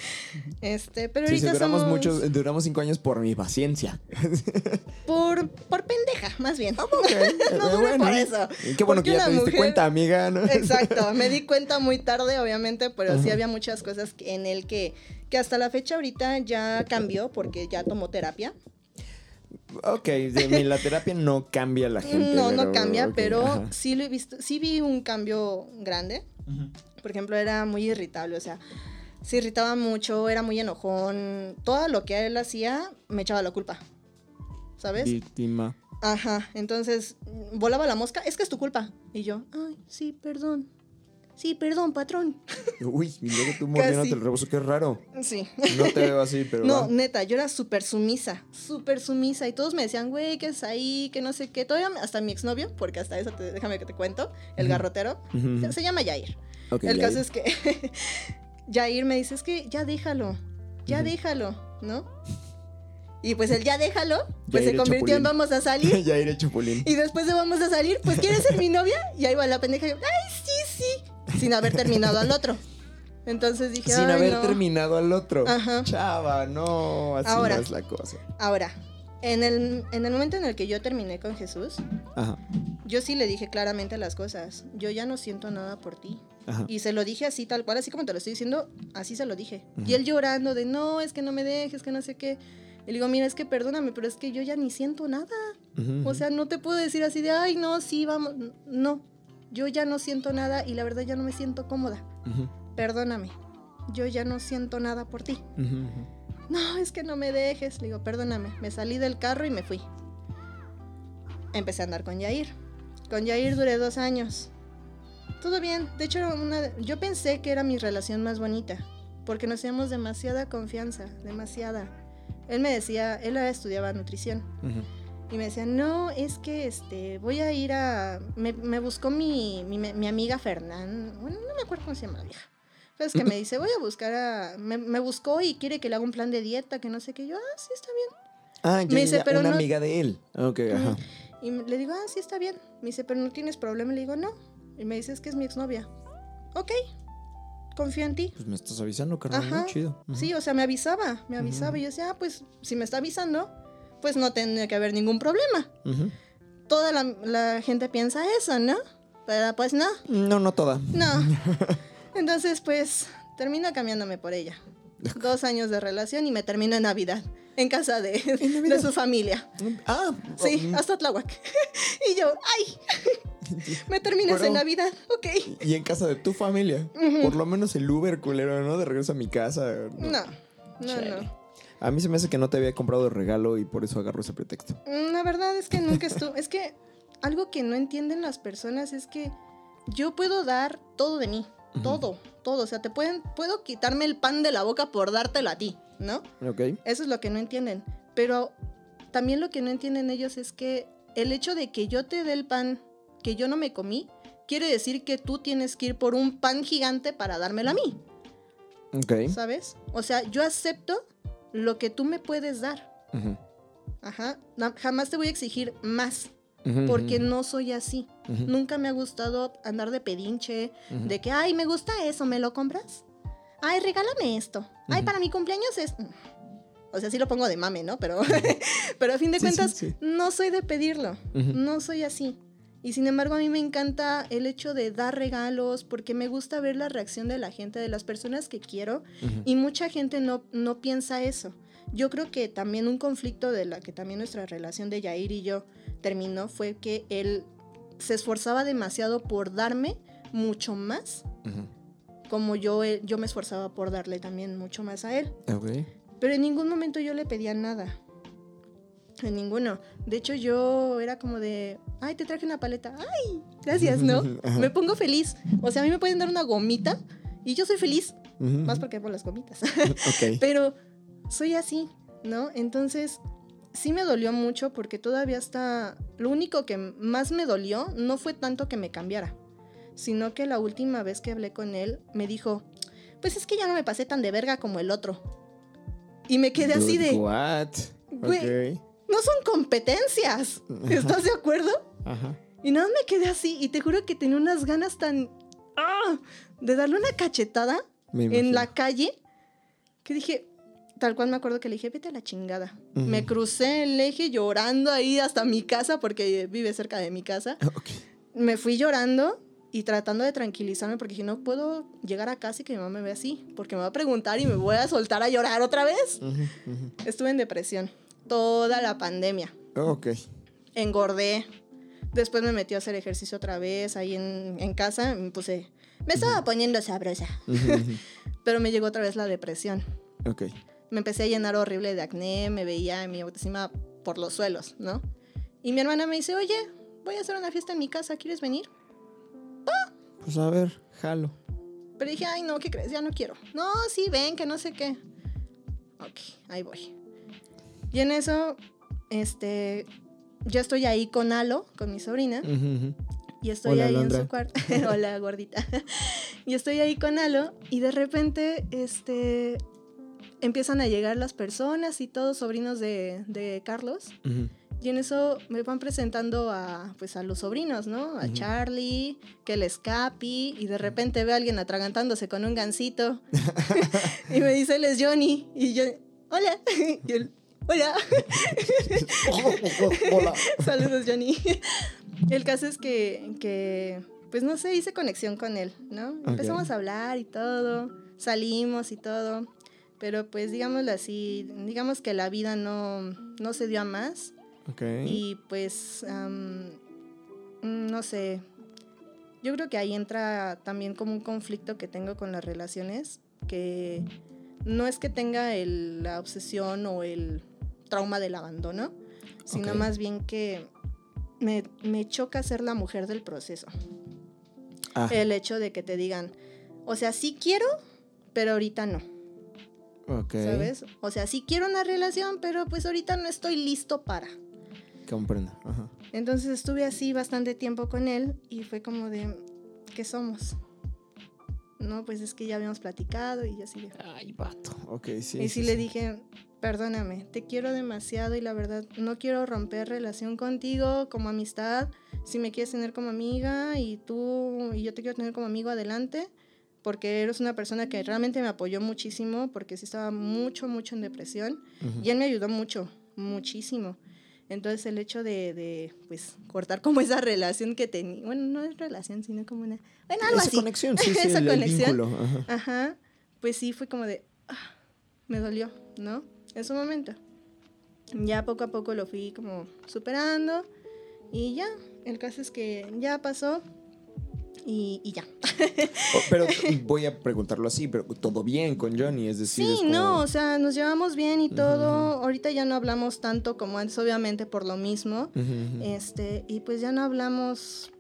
Este, pero sí, sí, ahorita duramos somos muchos, duramos cinco años por mi paciencia. por, por pendeja, más bien. Ok. No duré por eso. Y Qué bueno Porque que ya te una diste mujer- cuenta, amiga. ¿no? Exacto, me di cuenta muy tarde, obviamente, pero sí había muchas cosas en el que, que hasta la fecha ahorita ya cambió porque ya tomó terapia. Ok, de la terapia no cambia a la gente. no, no cambia, pero ajá. sí lo he visto, sí vi un cambio grande. Por ejemplo, era muy irritable, o sea, se irritaba mucho, era muy enojón. Todo lo que él hacía me echaba la culpa. ¿Sabes? Víctima. Ajá, entonces volaba la mosca, es que es tu culpa. Y yo, ay, sí, perdón. Sí, perdón, patrón. Uy, y luego tú mordiéndote el rebozo, qué raro. Sí. No te veo así, pero. No, va. neta, yo era súper sumisa, súper sumisa. Y todos me decían, güey, ¿qué es ahí? Que no sé qué. Todavía hasta mi exnovio, porque hasta eso, te- déjame que te cuento, el garrotero, ujú. se llama Jair. Ok, el caso es que Jair me dice, es que ya déjalo, ya déjalo, ¿no? Y pues el ya déjalo, pues se convirtió en vamos a salir. chupulín. Y después de vamos a salir, pues ¿quieres ser mi novia? Y ahí va la pendeja, y yo, ay, sí, sí, sin haber terminado al otro. Entonces dije, Sin "Ay, haber no". terminado al otro. Ajá. Chava, no, así Ahora. no es la cosa. Ahora, en el, en el momento en el que yo terminé con Jesús, Ajá, yo sí le dije claramente las cosas. Yo ya no siento nada por ti. Ajá. Y se lo dije así, tal cual, así como te lo estoy diciendo, así se lo dije. Y él llorando de, no, es que no me dejes, que no sé qué. Y le digo, mira, es que perdóname, pero es que yo ya ni siento nada. O sea, no te puedo decir así de, ay, no, sí, vamos. No, yo ya no siento nada y la verdad ya no me siento cómoda. Perdóname, yo ya no siento nada por ti. No, es que no me dejes. Le digo, perdóname. Me salí del carro y me fui. Empecé a andar con Yair. Con Yair duré dos años. Todo bien. De hecho, una, yo pensé que era mi relación más bonita. Porque nos teníamos demasiada confianza. Demasiada. Él me decía, él estudiaba nutrición. Ujú. Y me decía, no, es que este, voy a ir a... Me, me buscó mi, mi, mi amiga Fernán. Bueno, no me acuerdo cómo se llama la vieja. Pero es que me dice, voy a buscar a... Me, me buscó y quiere que le haga un plan de dieta, que no sé qué. Yo, ah, sí, está bien. Ah, ya, Me dice, ya, pero una no- amiga de él. Ok, ajá. Y le digo, ah, sí, está bien. Me dice, pero no tienes problema. Y le digo, no. Y me dice, es que es mi exnovia. Ok, confío en ti. Pues me estás avisando, carnal. Ajá. ¿no? Chido. Sí, o sea, me avisaba, me avisaba. Y yo decía, ah, pues si me está avisando, pues no tendría que haber ningún problema. Toda la, la gente piensa eso, ¿no? Pero pues no, No, no toda. no. Entonces, pues, termino cambiándome por ella. Dos años de relación y me termino en Navidad, en casa de, de su familia. Ah, Sí, oh, hasta Tláhuac. y yo, ¡ay! me terminas Pero- en Navidad, ok. Y en casa de tu familia. Por lo menos el Uber culero, ¿no? De regreso a mi casa. No, no, no. A mí se me hace que no te había comprado de regalo y por eso agarro ese pretexto. Mm, La verdad es que nunca estuve. es que algo que no entienden las personas es que yo puedo dar todo de mí. Todo, todo. O sea, te pueden, puedo quitarme el pan de la boca por dártelo a ti, ¿no? Ok. Eso es lo que no entienden. Pero también lo que no entienden ellos es que el hecho de que yo te dé el pan que yo no me comí, quiere decir que tú tienes que ir por un pan gigante para dármelo a mí, Ok. ¿sabes? O sea, yo acepto lo que tú me puedes dar. Ajá. Jamás te voy a exigir más, porque no soy así. Nunca me ha gustado andar de pedinche, de que, ay, me gusta eso, ¿me lo compras? Ay, regálame esto. Ay, para mi cumpleaños es... O sea, sí lo pongo de mame, ¿no? Pero, pero a fin de Sí, cuentas, sí. no soy de pedirlo. No soy así. Y sin embargo, a mí me encanta el hecho de dar regalos, porque me gusta ver la reacción de la gente, de las personas que quiero. Ujú. Y mucha gente no, no piensa eso. yo creo que también un conflicto de la que también nuestra relación de Yair y yo terminó fue que él se esforzaba demasiado por darme mucho más, como yo, eh, yo me esforzaba por darle también mucho más a él. Ok. Pero en ningún momento yo le pedía nada. En ninguno. De hecho, yo era como de, ay, te traje una paleta. Ay, gracias, ¿no? Me pongo feliz. O sea, a mí me pueden dar una gomita y yo soy feliz. Más porque por las gomitas. Ok. Pero soy así, ¿no? Entonces, sí me dolió mucho porque todavía está... Lo único que más me dolió no fue tanto que me cambiara, sino que la última vez que hablé con él me dijo, pues es que ya no me pasé tan de verga como el otro. Y me quedé así de, What? No son competencias, ¿estás de acuerdo? Ajá. Y nada, más me quedé así y te juro que tenía unas ganas tan... ¡ah! de darle una cachetada en la calle que dije, tal cual me acuerdo que le dije, vete a la chingada. Me crucé el eje llorando ahí hasta mi casa porque vive cerca de mi casa. Ok. Me fui llorando y tratando de tranquilizarme porque dije, no puedo llegar a casa y que mi mamá me vea así porque me va a preguntar y me voy a soltar a llorar otra vez. Estuve en depresión toda la pandemia. Ok. Engordé. Después me metí a hacer ejercicio otra vez ahí en, en casa. Me puse... Me estaba poniendo sabrosa. Ujú. Pero me llegó otra vez la depresión. Ok. me empecé a llenar horrible de acné, me veía mi autoestima por los suelos, ¿no? Y mi hermana me dice, oye, voy a hacer una fiesta en mi casa, ¿quieres venir? Pues a ver, jalo. Pero dije, ay, no, ¿qué crees? Ya no quiero. No, sí, ven, que no sé qué. Ok, ahí voy. Y en eso, este, yo estoy ahí con Alo, con mi sobrina, y estoy Hola, ahí en su cuarto. Hola, gordita. y estoy ahí con Alo, y de repente, este, empiezan a llegar las personas y todos sobrinos de, de Carlos. Y en eso me van presentando a, pues, a los sobrinos, ¿no? A. Charlie, que el Escapi, y de repente veo a alguien atragantándose con un gansito. y me dice, él es Johnny. Y yo, hola. y él, hola. Hola. Saludos, Johnny. el caso es que, que, pues no sé, hice conexión con él, ¿no? Empezamos a hablar y todo, salimos y todo. Pero pues digámoslo así, digamos que la vida no, no se dio a más. Ok. Y pues, no sé, yo creo que ahí entra también como un conflicto que tengo con las relaciones, que no es que tenga el- la obsesión o el trauma del abandono, sino más bien que me, me choca ser la mujer del proceso. Ah, El hecho de que te digan, o sea, sí quiero, pero ahorita no, ok. ¿sabes? O sea, sí quiero una relación, pero pues ahorita no estoy listo para. Comprendo. Ajá. Entonces estuve así bastante tiempo con él y fue como de, ¿qué somos? No, pues es que ya habíamos platicado y yo así. Ay, vato. Ok, sí. y sí, le dije, perdóname, te quiero demasiado y la verdad no quiero romper relación contigo como amistad. Si me quieres tener como amiga y tú y yo te quiero tener como amigo, adelante. Porque eres una persona que realmente me apoyó muchísimo porque sí estaba mucho, mucho en depresión. Y él me ayudó mucho, muchísimo. Entonces el hecho de, de, pues, cortar como esa relación que tenía, bueno, no es relación, sino como una, bueno, algo Esa así. conexión, sí, sí, Esa el, el conexión. vínculo. Ajá. Ajá, pues sí, fue como de, ah, me dolió, ¿no? En su momento. Ya poco a poco lo fui como superando y ya, el caso es que ya pasó y, y ya. Oh, pero voy a preguntarlo así, pero todo bien con Johnny, es decir, Sí, es como- no, o sea, nos llevamos bien y todo. Ahorita ya no hablamos tanto como antes, obviamente por lo mismo. Ujú, ujú. Este, y pues ya no hablamos,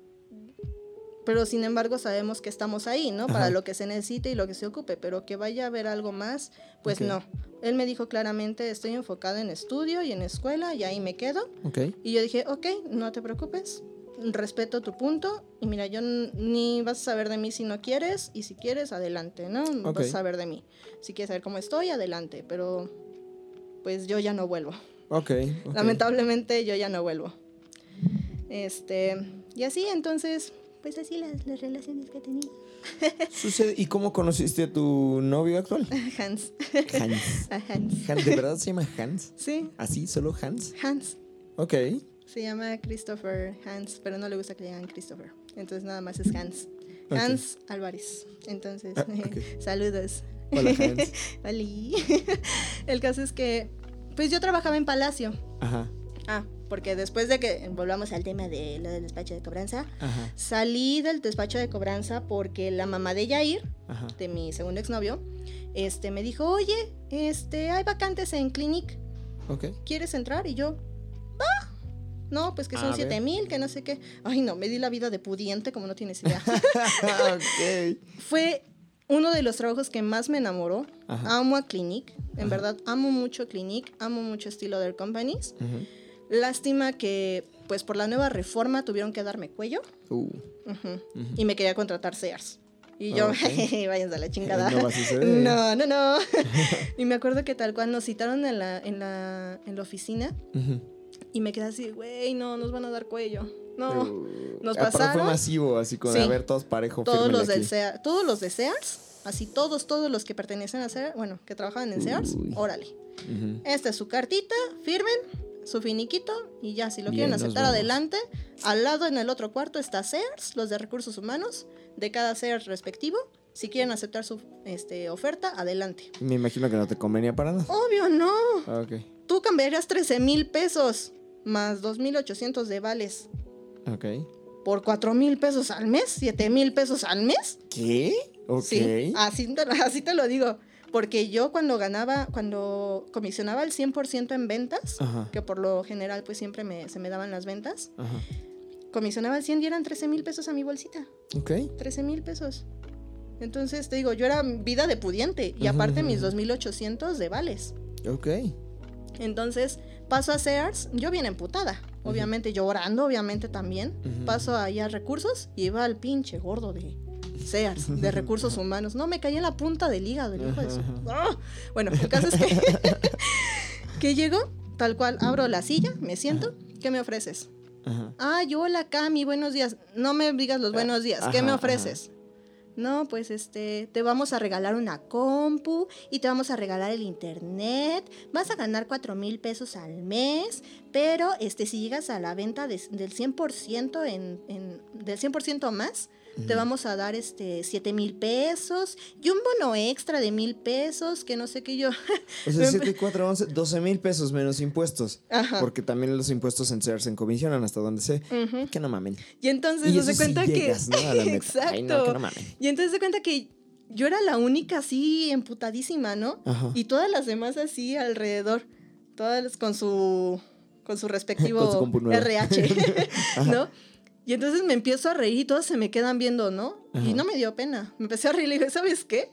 pero sin embargo sabemos que estamos ahí, ¿no? Para Ajá. lo que se necesite y lo que se ocupe, pero que vaya a haber algo más, pues Ok. no. Él me dijo claramente, estoy enfocada en estudio y en escuela y ahí me quedo. Ok. Y yo dije, ok, no te preocupes, respeto tu punto y mira, yo ni vas a saber de mí si no quieres y si quieres, adelante, ¿no? Ok. Vas a saber de mí. Si quieres saber cómo estoy, adelante, pero pues yo ya no vuelvo. Ok. ok. Lamentablemente yo ya no vuelvo. Este, y así entonces, pues así las, las relaciones que tenía. Sucede. ¿Y cómo conociste a tu novio actual? Hans. Hans. A Hans. Hans, ¿De verdad se llama Hans? Sí, ¿Así? ¿Solo Hans? Hans. Ok. Se llama Christopher Hans, pero no le gusta que le digan Christopher. Entonces nada más es Hans. Hans Álvarez. Entonces, Ah, saludos. Hola, Hans. El caso es que Pues yo trabajaba en Palacio. Ajá. Ah, porque después de que volvamos al tema de lo del despacho de cobranza, Ajá. salí del despacho de cobranza porque la mamá de Yair, Ajá. de mi segundo exnovio, este, me dijo, oye, este, hay vacantes en Clinic, Ok. ¿quieres entrar? Y yo. No, pues que son. 7 mil, que no sé qué. Ay, no, me di la vida de pudiente, como no tienes idea. ok. Fue uno de los trabajos que más me enamoró. Ajá. Amo a Clinic, en Ajá. verdad, amo mucho Clinic, amo mucho estilo de Companies. Ujú. Lástima que, pues por la nueva reforma tuvieron que darme cuello. Uh, ujú. Y me quería contratar Sears. Y yo, váyanse a la chingada. No. No, no, no. y me acuerdo que tal cual nos citaron en la, en la, en la oficina. Y me quedé así, güey, no, nos van a dar cuello. No. Uh, nos aparte pasaron. fue masivo, así con, Sí. a ver, todos parejo. todos los del todos los de Sears, así todos, todos los que pertenecen a Sears, bueno, que trabajaban en Sears, órale. Esta es su cartita, firmen su finiquito y ya, si lo Bien, quieren aceptar adelante, al lado en el otro cuarto está Sears, los de recursos humanos, de cada Sears respectivo. Si quieren aceptar su este, oferta, adelante. Me imagino que no te convenía para nada. Obvio, no. Ah. Tú cambiarías 13 mil pesos más 2.800 de vales Ok. por 4 mil pesos al mes, 7 mil pesos al mes. ¿Qué? Ok. Sí, así te, lo- así te lo digo. Porque yo cuando ganaba, cuando comisionaba el 100% en ventas, Ajá. que por lo general pues siempre me, se me daban las ventas, Ajá. comisionaba el 100 y eran 13 mil pesos a mi bolsita. Ok. 13 mil pesos. Entonces te digo, yo era vida de pudiente y aparte ujú, mis ujú. 2.800 de vales. Ok. Entonces paso a Sears, yo bien emputada, obviamente llorando, obviamente también. Paso ahí a recursos y iba al pinche gordo de Sears, de recursos humanos. No, me caí en la punta del hígado, el hijo de su... ¡Ah! Bueno, el caso es que, que llego, tal cual, abro la silla, me siento, ¿qué me ofreces? Ajá. Ay, hola Cami, buenos días. No me digas los buenos días, ¿qué me ofreces? No, pues este, te vamos a regalar una compu y te vamos a regalar el internet. Vas a ganar 4 mil pesos al mes, pero este, si llegas a la venta de- del 100% en, en- del 100% más, te vamos a dar este 7 mil pesos y un bono extra de mil pesos, que no sé qué yo. O sea, 7, 4, 11, 12 mil pesos menos impuestos. Ajá. Porque también los impuestos en Sears se comisionan hasta donde sé. Ujú. Que no mamen. Y entonces Y se sí cuenta llegas, que. Exacto. Ay, no, que no mamen. Y entonces se cuenta que yo era la única así emputadísima, ¿no? Ajá. Y todas las demás así alrededor, todas con su con su respectivo Con su. RH, ¿no? Y entonces me empiezo a reír y todos se me quedan viendo, ¿no? Ajá. Y no me dio pena. Me empecé a reír y le dije, ¿sabes qué?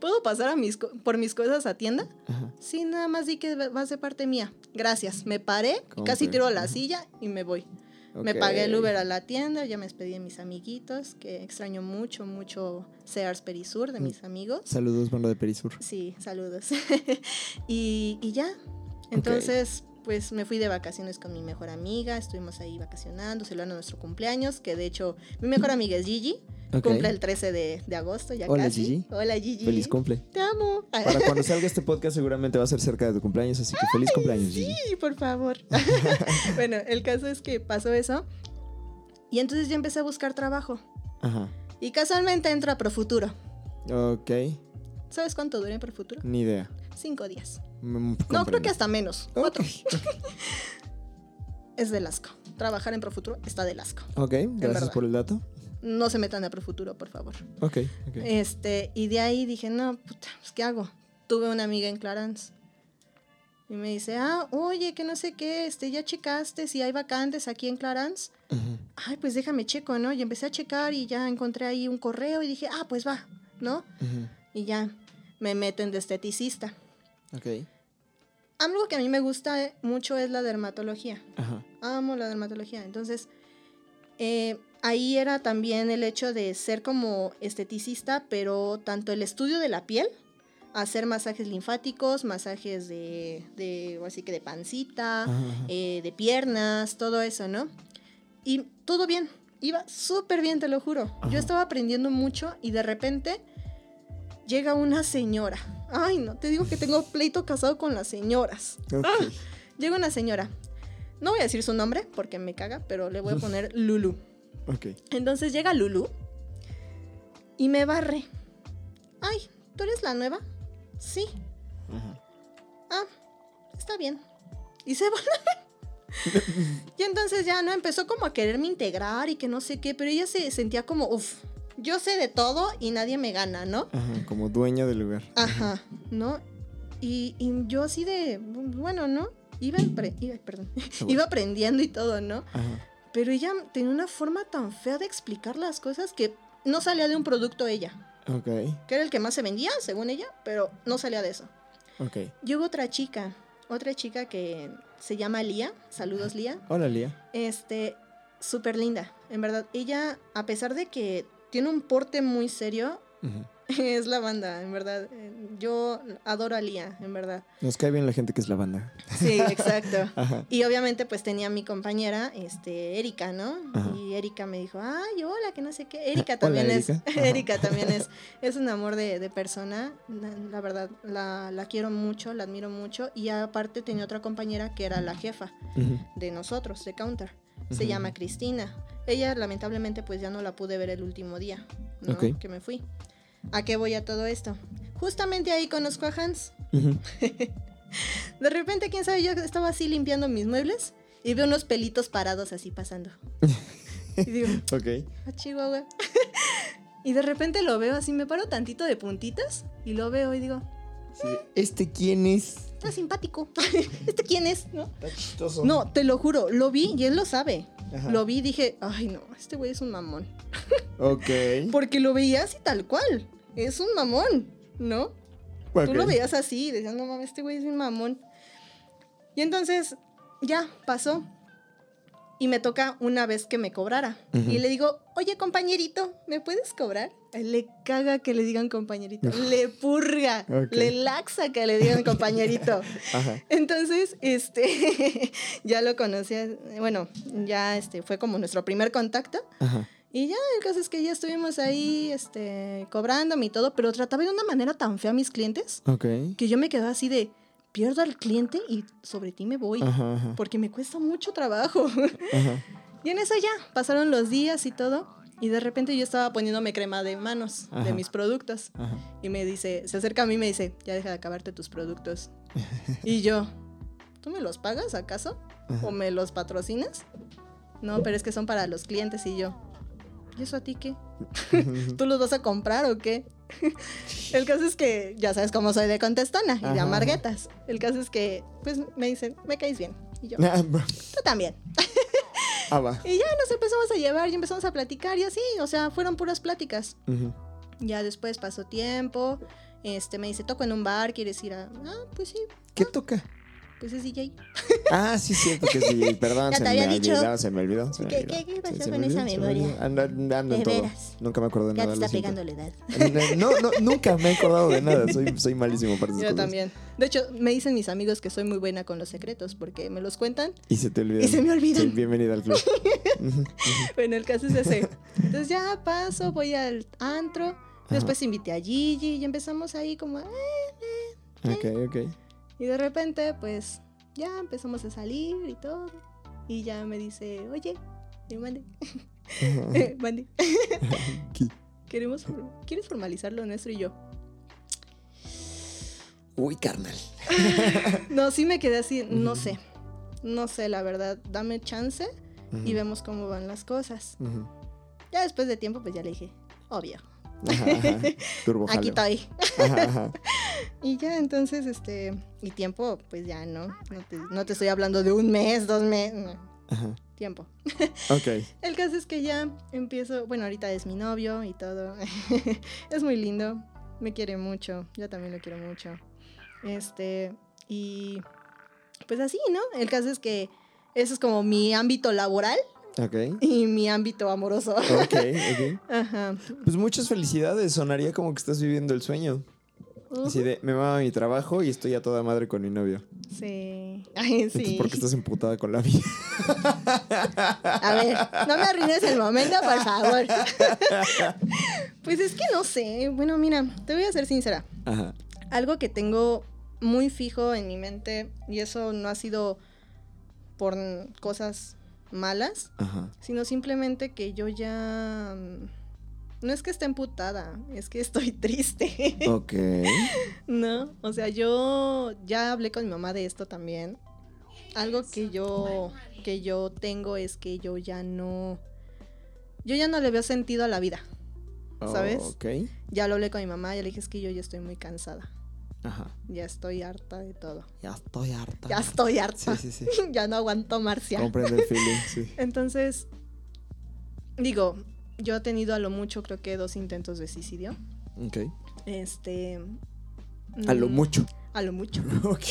¿Puedo pasar a mis por mis cosas a tienda? Ajá. Sí, nada más di que vas de parte mía. Gracias. Me paré, casi tiro la Ajá. silla y me voy. Me pagué el Uber a la tienda, ya me despedí de mis amiguitos, que extraño mucho, mucho Sears Perisur, de mis amigos. Saludos, banda de Perisur. Sí, saludos. y, y ya. Entonces, pues me fui de vacaciones con mi mejor amiga, estuvimos ahí vacacionando, celebrando nuestro cumpleaños, que de hecho mi mejor amiga es Gigi, cumple el 13 de, de agosto, ya Hola, casi. Gigi. Hola Gigi. Feliz cumple. Te amo. Para cuando salga este podcast seguramente va a ser cerca de tu cumpleaños, así que feliz cumpleaños, Gigi. Sí, por favor. bueno, el caso es que pasó eso. Y entonces yo empecé a buscar trabajo. Ajá. Y casualmente entro a Profuturo. Ok. ¿Sabes cuánto duré en Profuturo? Ni idea. Cinco días. No, creo que hasta menos. Cuatro. Es del asco. Trabajar en Profuturo está del asco. Ok, gracias por el dato. No se metan a Profuturo, por favor. Ok, ok. Este, y de ahí dije, no, puta, pues, ¿qué hago? Tuve una amiga en Clarence. Y me dice, ah, oye, que no sé qué, este, ya checaste si hay vacantes aquí en Clarence. Ujú. Ay, pues déjame checo, ¿no? Y empecé a checar y ya encontré ahí un correo y dije, ah, pues va, ¿no? Y ya me meten de esteticista. Ok. Algo que a mí me gusta mucho es la dermatología. Ajá. Amo la dermatología. Entonces, eh, ahí era también el hecho de ser como esteticista, pero tanto el estudio de la piel, hacer masajes linfáticos, masajes de, de así que de pancita, eh, de piernas, todo eso, ¿no? Y todo bien, iba súper bien, te lo juro. Ajá. Yo estaba aprendiendo mucho y de repente llega una señora. Ay, no, te digo que tengo pleito casado con las señoras. Ah, llega una señora. No voy a decir su nombre porque me caga, pero le voy a poner Lulu. Ok. Entonces llega Lulu y me barre. Ay, ¿tú eres la nueva? Sí. Ajá. Ah, está bien. Y se va. y entonces ya, ¿no? Empezó como a quererme integrar y que no sé qué, pero ella se sentía como, uff, yo sé de todo y nadie me gana, ¿no? Ajá, como dueña del lugar. Ajá, ¿no? Y, y yo así de, bueno, ¿no? Iba, apre- iba- perdón, bueno. iba aprendiendo y todo, ¿no? Ajá. Pero ella tenía una forma tan fea de explicar las cosas que no salía de un producto ella, Ok, que era el que más se vendía, según ella, pero no salía de eso. ok. Y hubo otra chica, otra chica que se llama Lía, saludos Lía, Hola, Lía. este, súper linda, en verdad. Ella, a pesar de que tiene un porte muy serio, es la banda, en verdad. Eh, Yo adoro a Lía, en verdad. Nos cae bien la gente que es la banda. Sí, exacto. Y obviamente pues tenía a mi compañera, este, Erika, ¿no? Ajá. Y Erika me dijo, ay, hola, que no sé qué. Erika también es, Erika. También es, es un amor de, de persona. La, la verdad, la, la quiero mucho, la admiro mucho. Y aparte tenía otra compañera que era la jefa de nosotros, de Counter. Se llama Cristina. Ella lamentablemente pues ya no la pude ver el último día, ¿no? Que me fui. ¿A qué voy a todo esto? Justamente ahí conozco a Hans. De repente, quién sabe, yo estaba así limpiando mis muebles y veo unos pelitos parados así pasando. Y digo, Ok. ah, chihuahua. y de repente lo veo así, me paro tantito de puntitas y lo veo y digo, ¿Este quién es? Está simpático. ¿Este quién es? ¿No? Está chistoso. No, te lo juro, lo vi y él lo sabe. Ajá. Lo vi y dije, ay no, este güey es un mamón. Ok. Porque lo veía así tal cual. Es un mamón, ¿no? Tú lo veías así, decías, no mames, este güey es un mamón. Y entonces, ya, pasó. Y me toca una vez que me cobrara. Y le digo, oye, compañerito, ¿me puedes cobrar? Le caga que le digan compañerito. le purga. Le laxa que le digan compañerito. Ajá. Entonces, este, ya lo conocía, bueno, ya este, fue como nuestro primer contacto. Ajá. Y ya, el caso es que ya estuvimos ahí, este, cobrándome y todo, pero trataba de una manera tan fea a mis clientes que yo me quedaba así de, pierdo al cliente y sobre ti me voy, Ajá, ajá. porque me cuesta mucho trabajo. Ajá. y en eso ya, pasaron los días y todo, y de repente yo estaba poniéndome crema de manos Ajá. de mis productos. Ajá. Y me dice, se acerca a mí y me dice, ya deja de acabarte tus productos. y yo, ¿tú me los pagas acaso? Ajá. ¿O me los patrocinas? No, pero es que son para los clientes y yo. ¿Y eso a ti qué? ¿Tú los vas a comprar o qué? El caso es que ya sabes cómo soy de contestona y de amarguetas. El caso es que, pues me dicen, me caes bien. Y yo, Ah, tú también. Ah, va. Y ya nos empezamos a llevar y empezamos a platicar y así, o sea, fueron puras pláticas. Ya después pasó tiempo, este me dice, toco en un bar, ¿quieres ir a...? Ah, pues sí, ¿Qué toca? Pues es DJ. Ah, sí, es cierto que sí. Perdón, Ya se me había dicho. olvidó, se me olvidó. se me ¿Qué- olvidó. qué- qué pasó Se- con esa olvidó, memoria? Ando, ando en De todo. veras. Nunca me acuerdo de Ya nada. está lo siento. pegando la edad. No, no, nunca me he acordado de nada. Soy, soy malísimo para esas Yo cosas. también. De hecho, me dicen mis amigos que soy muy buena con los secretos porque me los cuentan. Y se te olvida. Y se me olvidan. Sí, bienvenida al club. Bueno, el caso es ese. Entonces ya paso, voy al antro. Después invité a Gigi y empezamos ahí como... eh, ok, ok. Y de repente, pues, ya empezamos a salir y todo. Y ya me dice, oye, y mande, Ajá. mande. ¿Qué? Queremos, ¿Quieres formalizar lo nuestro? Y yo, Uy, carnal. no, sí me quedé así, no sé. No sé, la verdad. Dame chance y vemos cómo van las cosas. Ya después de tiempo, pues ya le dije, obvio, Ajá, ajá. Turbo aquí estoy. Ajá. Y ya, entonces, este, y tiempo, pues ya no. No te, no te estoy hablando de un mes, dos meses, no, tiempo. Ok. El caso es que ya empiezo, bueno, ahorita es mi novio y todo. es muy lindo, me quiere mucho, yo también lo quiero mucho. Este, y pues así, ¿no? El caso es que eso es como mi ámbito laboral Ok. y mi ámbito amoroso. Ok, ok. Ajá. Pues muchas felicidades. Sonaría como que estás viviendo el sueño. Así de, me mama mi trabajo y estoy a toda madre con mi novio. Sí. Ay, Entonces, sí. ¿por qué estás emputada con la vida? A ver, no me arruines el momento, por favor. pues es que no sé. Bueno, mira, te voy a ser sincera. Ajá. algo que tengo muy fijo en mi mente y eso no ha sido por cosas malas, Ajá. sino simplemente que yo ya mm, no es que esté emputada, es que estoy triste. Ok. no, o sea, yo ya hablé con mi mamá de esto también. Algo que yo que yo tengo es que yo ya no yo ya no le veo sentido a la vida. ¿Sabes? Ok. Ya lo hablé con mi mamá, ya le dije es que yo ya estoy muy cansada. Ajá. Ya estoy harta de todo. Ya estoy harta. Ya estoy harta. Sí, sí, sí. ya no aguanto Marcia. Comprende el feeling, sí. Entonces, digo, yo he tenido a lo mucho creo que dos intentos de suicidio. Ok. Este. A lo mm, mucho. A lo mucho. Ok.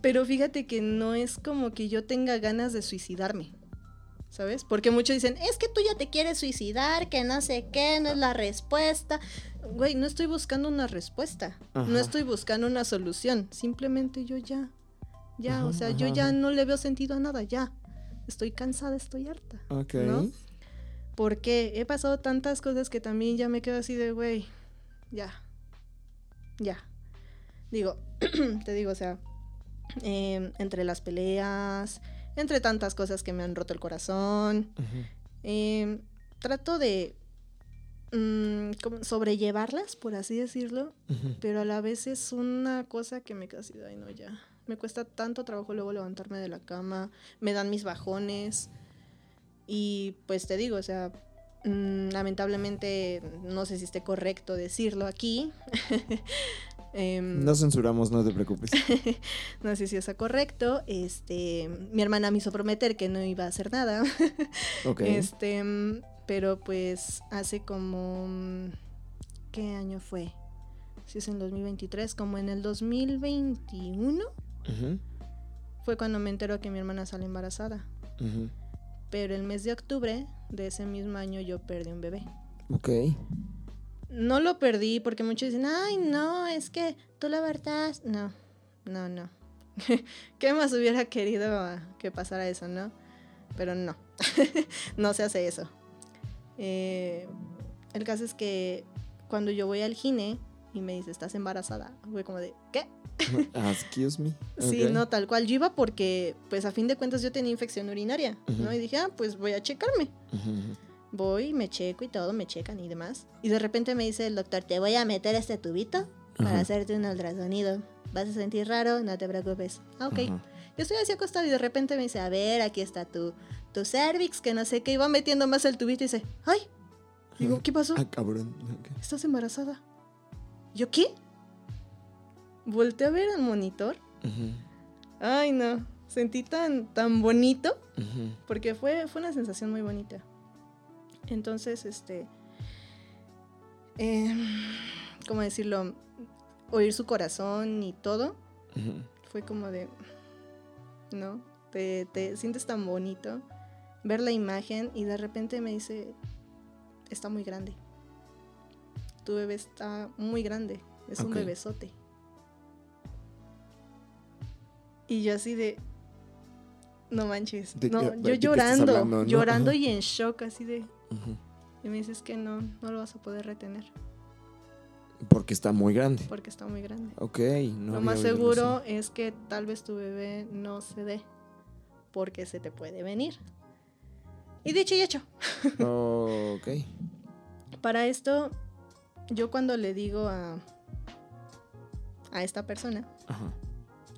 Pero fíjate que no es como que yo tenga ganas de suicidarme. ¿Sabes? Porque muchos dicen, es que tú ya te quieres suicidar, que no sé qué, no es la respuesta. Güey, no estoy buscando una respuesta. Ajá. No estoy buscando una solución. Simplemente yo ya. Ya, o Ajá, sea, yo ya no le veo sentido a nada, ya. Estoy cansada, estoy harta. Ok. ¿No? Porque he pasado tantas cosas que también ya me quedo así de, güey, ya, ya. Digo, te digo, o sea, em, entre las peleas, entre tantas cosas que me han roto el corazón, em, trato de mm, como sobrellevarlas, por así decirlo, pero a la vez es una cosa que me así de, ay, no, ya. Me cuesta tanto trabajo luego levantarme de la cama, me dan mis bajones. Y pues te digo, o sea, mm, lamentablemente no sé si esté correcto decirlo aquí. Em, No censuramos, no te preocupes. no sé si está correcto. Este, mi hermana me hizo prometer que no iba a hacer nada. Ok. Este, pero pues hace como ¿qué año fue? Si es en 2023, como en el 2021 Ujú. fue cuando me enteró que mi hermana sale embarazada. Pero el mes de octubre de ese mismo año yo perdí un bebé. Ok. No lo perdí porque muchos dicen, ay, no, es que tú la verdad. No, no, no. ¿Qué más hubiera querido ah, que pasara eso, no? Pero no, no se hace eso. Eh, el caso es que cuando yo voy al gine y me dice, estás embarazada, fue como de, ¿qué? Excuse me. Sí, no, tal cual. Yo iba porque, pues a fin de cuentas, yo tenía infección urinaria, ¿no? Y dije, ah, pues voy a checarme. Voy, me checo y todo, me checan y demás. Y de repente me dice el doctor, te voy a meter este tubito para Ajá. hacerte un ultrasonido. Vas a sentir raro, no te preocupes. Ah, ok. Ajá. Yo estoy así acostada y de repente me dice, a ver, aquí está tu, tu cervix, que no sé qué. Iba metiendo más el tubito y dice, ay. Digo, ¿qué pasó? Ah, cabrón. ¿Estás embarazada? ¿Yo qué? Volteé a ver al monitor. Ay, no. Sentí tan, tan bonito. ujú. Porque fue, fue una sensación muy bonita. Entonces, este. em, ¿Cómo decirlo? Oír su corazón y todo. Fue como de. ¿No? Te, te sientes tan bonito. Ver la imagen y de repente me dice. Está muy grande. Tu bebé está muy grande. Es un Ok. bebesote. Y yo así de. No manches. ¿De no, yo de llorando. hablando, no? Llorando Ajá. y en shock, así de. Y me dices que no, no lo vas a poder retener. Porque está muy grande. Porque está muy grande. Ok. No lo más seguro es que tal vez tu bebé no se dé. Porque se te puede venir. Y dicho y hecho. Ok. Para esto, yo cuando le digo a, a esta persona Ajá.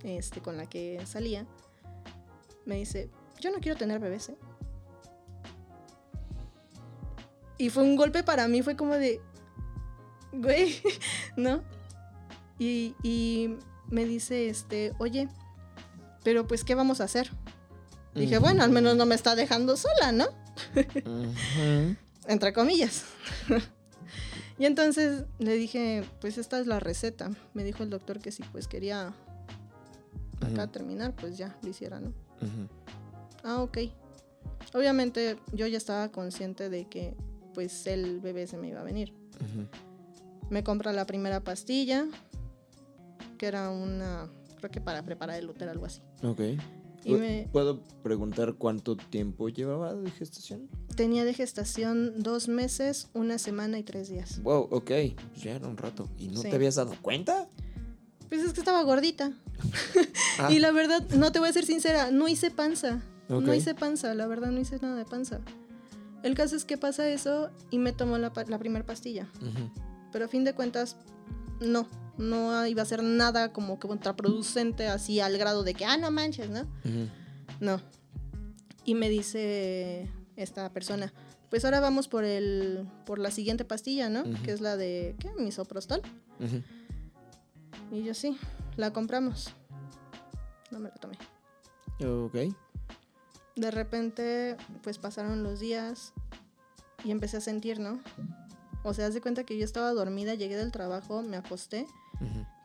este, con la que salía, me dice, yo no quiero tener bebés, ¿eh". Y fue un golpe para mí, fue como de, güey, ¿no? Y, y me dice, este, oye, pero pues, ¿qué vamos a hacer? Dije, bueno, al menos no me está dejando sola, ¿no? Entre comillas. y entonces le dije, pues esta es la receta. Me dijo el doctor que si pues quería acá terminar, pues ya lo hiciera, ¿no? Ah, ok. Obviamente yo ya estaba consciente de que pues el bebé se me iba a venir. Me compra la primera pastilla, que era una, creo que para preparar el útero, algo así. Ok. Y me ¿Puedo preguntar cuánto tiempo llevaba de gestación? tenía de gestación dos meses, una semana y tres días. Wow, ok. Pues ya era un rato. ¿Y no Sí. te habías dado cuenta? Pues es que estaba gordita. Ah, Y la verdad, no te voy a ser sincera, no hice panza. No hice panza, la verdad no hice nada de panza. El caso es que pasa eso y me tomo la, la primera pastilla. Pero a fin de cuentas, no. No iba a ser nada como que contraproducente así al grado de que, ah, no manches, ¿no? No. Y me dice esta persona, pues ahora vamos por el por la siguiente pastilla, ¿no? Que es la de ¿qué? Misoprostol. Y yo sí, la compramos. No me la tomé. Ok. De repente, pues pasaron los días y empecé a sentir, ¿no? O sea, haz de cuenta que yo estaba dormida, llegué del trabajo, me acosté.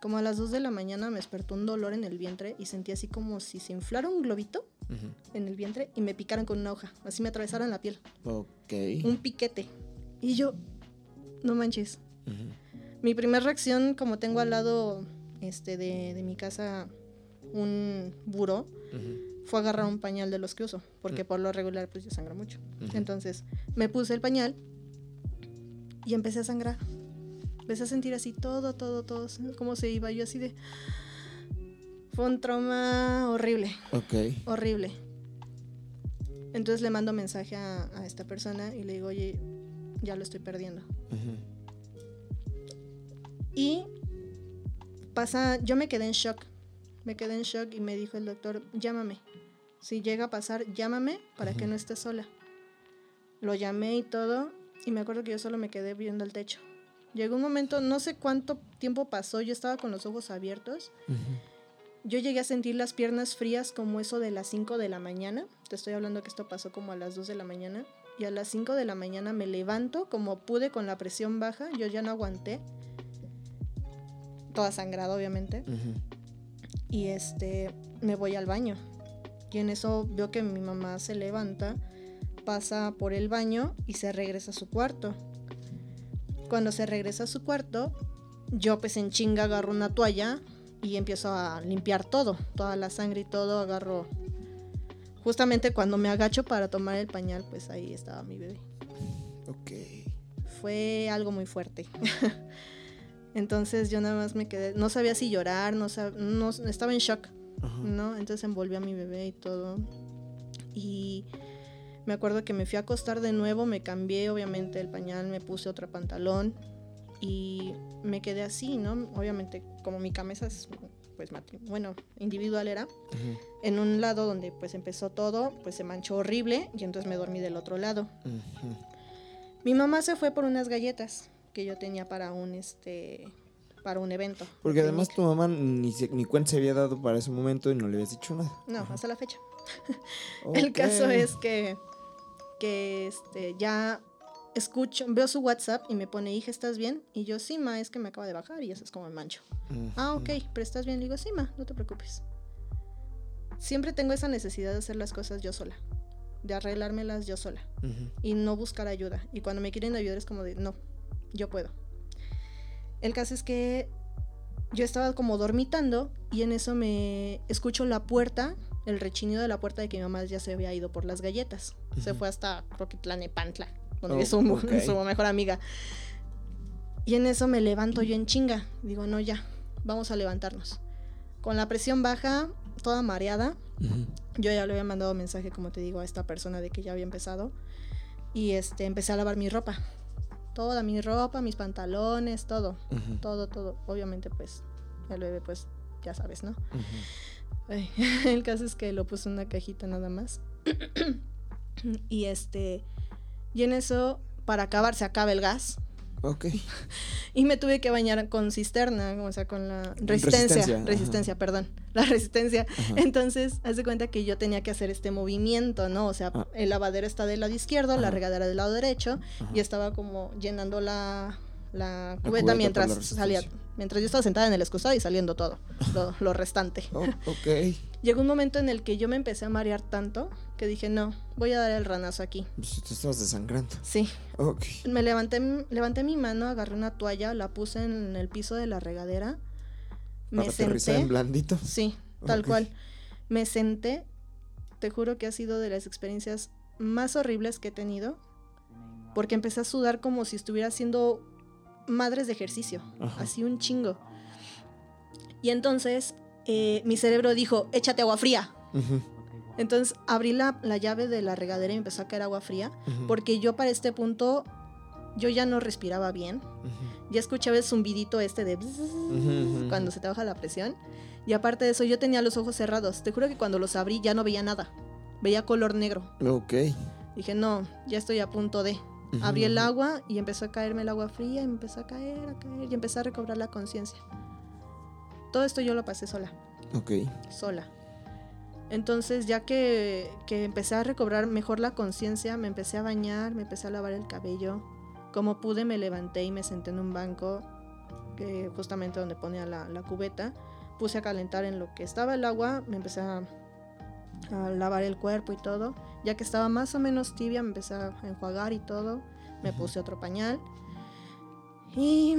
Como a las 2 de la mañana me despertó un dolor en el vientre y sentí así como si se inflara un globito en el vientre y me picaran con una hoja. Así me atravesaron la piel. Ok. Un piquete. Y yo, no manches. Mi primera reacción, como tengo al lado este, de, de mi casa un buró, Fue agarrar un pañal de los que uso, porque Mm. por lo regular pues yo sangro mucho. Entonces me puse el pañal y empecé a sangrar. Empecé a sentir así todo, todo, todo, cómo se iba. Yo así de... Fue un trauma horrible, Ok. horrible. Entonces le mando mensaje a, a esta persona y le digo, oye, ya lo estoy perdiendo. Y pasa, yo me quedé en shock. Me quedé en shock y me dijo el doctor, llámame. Si llega a pasar, llámame para que no estés sola. Lo llamé y todo, y me acuerdo que yo solo me quedé viendo el techo. Llegó un momento, no sé cuánto tiempo pasó, yo estaba con los ojos abiertos. Yo llegué a sentir las piernas frías como eso de las 5 de la mañana. Te estoy hablando que esto pasó como a las 2 de la mañana. Y a las 5 de la mañana me levanto como pude con la presión baja. Yo ya no aguanté. Toda sangrada, obviamente. Y este, me voy al baño. Y en eso veo que mi mamá se levanta, pasa por el baño y se regresa a su cuarto. Cuando se regresa a su cuarto, yo pues en chinga agarro una toalla y empiezo a limpiar todo, toda la sangre y todo, agarro... Justamente cuando me agacho para tomar el pañal, pues ahí estaba mi bebé. Ok. Fue algo muy fuerte. Entonces yo nada más me quedé, no sabía si llorar, no, sab- no estaba en shock. Ajá. ¿no? Entonces envolví a mi bebé y todo. Y me acuerdo que me fui a acostar de nuevo, me cambié obviamente el pañal, me puse otro pantalón y me quedé así, ¿no? Obviamente como mi camisa es, pues, bueno, individual era, en un lado donde pues empezó todo, pues se manchó horrible y entonces me dormí del otro lado. Mi mamá se fue por unas galletas que yo tenía para un, este, para un evento. Porque además tu mamá ni, se- ni cuenta se había dado para ese momento y no le habías dicho nada. No, hasta la fecha. El caso es que, que este, ya escucho, veo su WhatsApp y me pone, hija, ¿estás bien? Y yo, sí, ma, es que me acaba de bajar y eso es como el mancho. Ah, ok, pero estás bien. Le digo, sí, ma, no te preocupes. Siempre tengo esa necesidad de hacer las cosas yo sola, de arreglármelas yo sola Ujú. y no buscar ayuda. Y cuando me quieren ayudar es como de, no, yo puedo. El caso es que yo estaba como dormitando y en eso me escucho la puerta, el rechinido de la puerta de que mi mamá ya se había ido por las galletas. Se fue hasta, creo que Tlanepantla, donde Oh, es su, mejor amiga. Y en eso me levanto yo en chinga. Digo, no, ya, vamos a levantarnos. Con la presión baja, toda mareada, yo ya le había mandado mensaje, como te digo, a esta persona de que ya había empezado. Y este, empecé a lavar mi ropa. Toda mi ropa, mis pantalones, todo. Todo, todo. Obviamente, pues, el bebé, pues, ya sabes, ¿no? El caso es que lo puse en una cajita nada más. y este, y en eso, para acabar, se acaba el gas. Ok. Y me tuve que bañar con cisterna, o sea, con la resistencia. Resistencia, perdón. La resistencia. Ajá. Entonces, haz de cuenta que yo tenía que hacer este movimiento, ¿no? O sea, Ah. el lavadero está del lado izquierdo, la regadera del lado derecho, Ajá. y estaba como llenando la, la cubeta mientras la salía. Mientras yo estaba sentada en el excusado y saliendo todo, lo, lo restante. Oh, ok. Llegó un momento en el que yo me empecé a marear tanto que dije, no, voy a dar el ranazo aquí. Pues te estabas desangrando. Sí, Ok. me levanté, levanté mi mano, agarré una toalla, la puse en el piso de la regadera, me Para senté. en blandito. Sí, tal cual. Me senté, te juro que ha sido de las experiencias más horribles que he tenido, porque empecé a sudar como si estuviera haciendo madres de ejercicio, Ajá. así un chingo. Y entonces eh, mi cerebro dijo, échate agua fría. Ujú. Entonces abrí la, la llave de la regadera y empezó a caer agua fría, porque yo para este punto yo ya no respiraba bien. Ya escuchaba el zumbidito este de cuando se te baja la presión. Y aparte de eso, yo tenía los ojos cerrados. Te juro que cuando los abrí ya no veía nada. Veía color negro. Ok. Dije, no, ya estoy a punto de. Abrí el agua y empezó a caerme el agua fría y me empezó a caer, a caer y empecé a recobrar la conciencia. Todo esto yo lo pasé sola, Ok. sola. Entonces ya que, que empecé a recobrar mejor la conciencia, me empecé a bañar, me empecé a lavar el cabello. Como pude me levanté y me senté en un banco, que justamente donde ponía la, la cubeta. Puse a calentar en lo que estaba el agua, me empecé a, a lavar el cuerpo y todo. Ya que estaba más o menos tibia, me empecé a enjuagar y todo. Me puse otro pañal. Y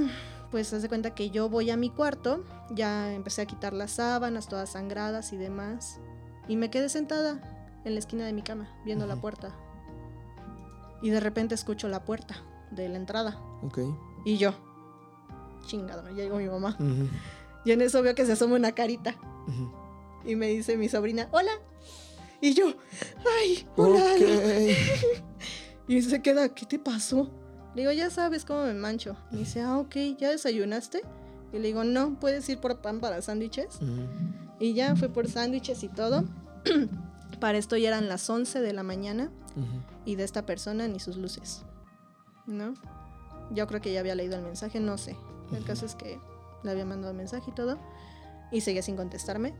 pues haz de cuenta que yo voy a mi cuarto, ya empecé a quitar las sábanas todas sangradas y demás. Y me quedé sentada en la esquina de mi cama, viendo la puerta. Y de repente escucho la puerta de la entrada. Ok. Y yo, chingado, ya llegó mi mamá. Ujú. Y en eso veo que se asoma una carita. Ujú. Y me dice mi sobrina, hola. Y yo, ay, hola. Ok. Y se queda, ¿qué te pasó? Le digo, ya sabes cómo me mancho. Me dice, ah, ok, ¿ya desayunaste? Y le digo, no, puedes ir por pan para sándwiches. Y ya fue por sándwiches y todo. para esto ya eran las 11 de la mañana y de esta persona ni sus luces. ¿No? Yo creo que ya había leído el mensaje, no sé. El caso es que le había mandado mensaje y todo. Y seguía sin contestarme.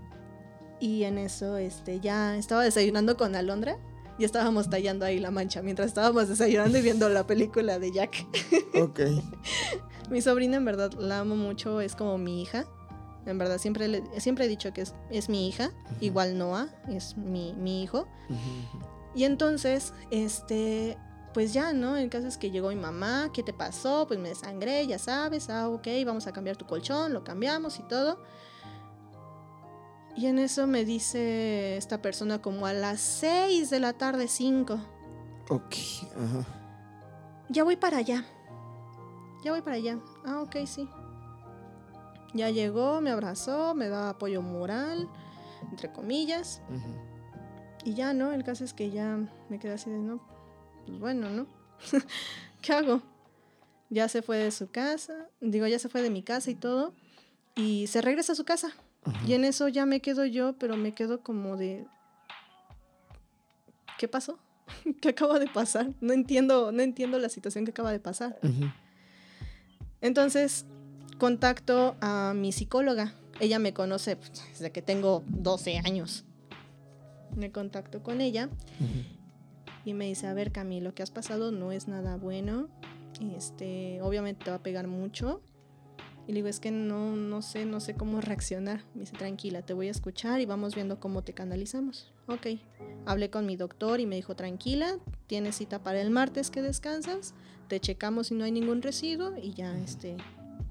Y en eso este, ya estaba desayunando con Alondra. Y estábamos tallando ahí la mancha mientras estábamos desayunando y viendo la película de Jack. Ok. Mi sobrina en verdad la amo mucho, es como mi hija. En verdad siempre, le- siempre he dicho que es, es mi hija. Igual Noah es mi, mi hijo. Y entonces, este, pues ya, ¿no? El caso es que llegó mi mamá, ¿qué te pasó? Pues me desangré, ya sabes, ah, ok, vamos a cambiar tu colchón, lo cambiamos y todo. Y en eso me dice esta persona como a las 6 de la tarde, 5, Ok. Ajá. ya voy para allá. Ya voy para allá. Ah, ok, sí. Ya llegó, me abrazó, me da apoyo moral, entre comillas. Y ya, ¿no? El caso es que ya me quedé así de, no, pues bueno, ¿no? ¿Qué hago? Ya se fue de su casa, digo, ya se fue de mi casa y todo, y se regresa a su casa. Y en eso ya me quedo yo, pero me quedo como de, ¿qué pasó? ¿Qué acaba de pasar? No entiendo, no entiendo la situación que acaba de pasar. Entonces, contacto a mi psicóloga. Ella me conoce pues, desde que tengo 12 años. Me contacto con ella y me dice, a ver Cami, lo que has pasado no es nada bueno. Este, obviamente te va a pegar mucho. Y le digo, es que no, no sé, no sé cómo reaccionar. Me dice, tranquila, te voy a escuchar y vamos viendo cómo te canalizamos. Ok. Hablé con mi doctor y me dijo, tranquila, tienes cita para el martes que descansas, te checamos si no hay ningún residuo y ya este,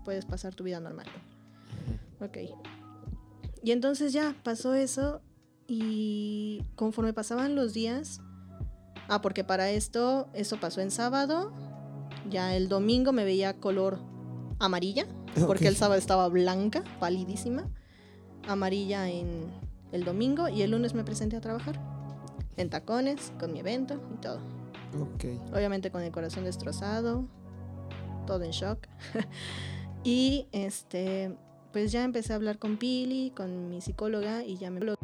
puedes pasar tu vida normal. Ok. Y entonces ya pasó eso y conforme pasaban los días, ah, porque para esto, eso pasó en sábado, ya el domingo me veía color amarilla, porque el sábado estaba blanca, palidísima, amarilla en el domingo y el lunes me presenté a trabajar en tacones, con mi evento y todo. Ok. Obviamente con el corazón destrozado, todo en shock. y este, pues ya empecé a hablar con Pili, con mi psicóloga y ya me...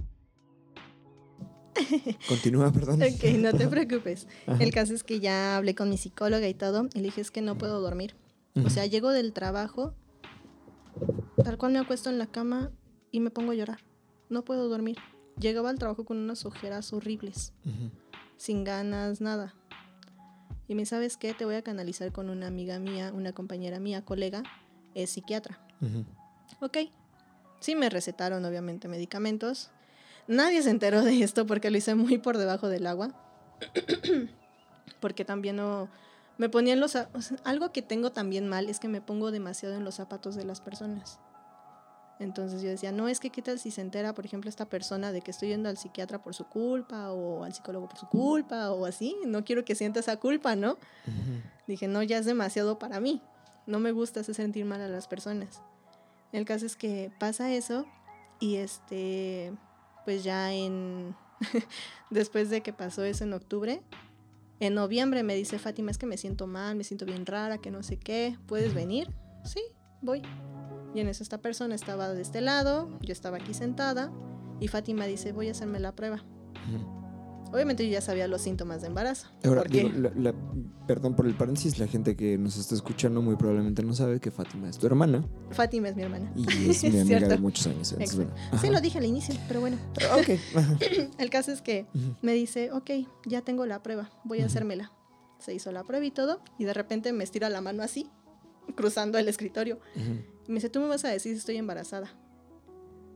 Continúa, perdón. Ok, no te preocupes. Ajá. El caso es que ya hablé con mi psicóloga y todo y le dije es que no puedo dormir. O sea, llego del trabajo, tal cual me acuesto en la cama y me pongo a llorar. No puedo dormir. Llegaba al trabajo con unas ojeras horribles. Sin ganas, nada. Y me sabes qué, te voy a canalizar con una amiga mía, una compañera mía, colega, es psiquiatra. Ujú. Ok. Sí me recetaron obviamente medicamentos. Nadie se enteró de esto porque lo hice muy por debajo del agua. porque también no me ponía en los za- o sea, algo que tengo también mal es que me pongo demasiado en los zapatos de las personas. Entonces yo decía, no, es que qué tal si se entera, por ejemplo, esta persona de que estoy yendo al psiquiatra por su culpa o al psicólogo por su culpa o así. No quiero que sienta esa culpa, ¿no? Dije, no, ya es demasiado para mí. No me gusta hacer sentir mal a las personas. El caso es que pasa eso y este, pues ya en Después de que pasó eso en octubre, en noviembre me dice Fátima, es que me siento mal, me siento bien rara, que no sé qué, ¿puedes venir? Sí, voy. Y en eso esta persona estaba de este lado, yo estaba aquí sentada y Fátima dice, voy a hacerme la prueba. Obviamente yo ya sabía los síntomas de embarazo. Ahora, porque digo, la- la- perdón por el paréntesis, la gente que nos está escuchando muy probablemente no sabe que Fátima es tu hermana Fátima es mi hermana. y es mi amiga de muchos años. entonces, bueno, Sí, lo dije al inicio, pero bueno. Ajá. El caso es que me dice, ok, ya tengo la prueba, voy a Ujú. hacérmela. Se hizo la prueba y todo, y de repente me estira la mano así, cruzando el escritorio. Me dice, tú me vas a decir si estoy embarazada.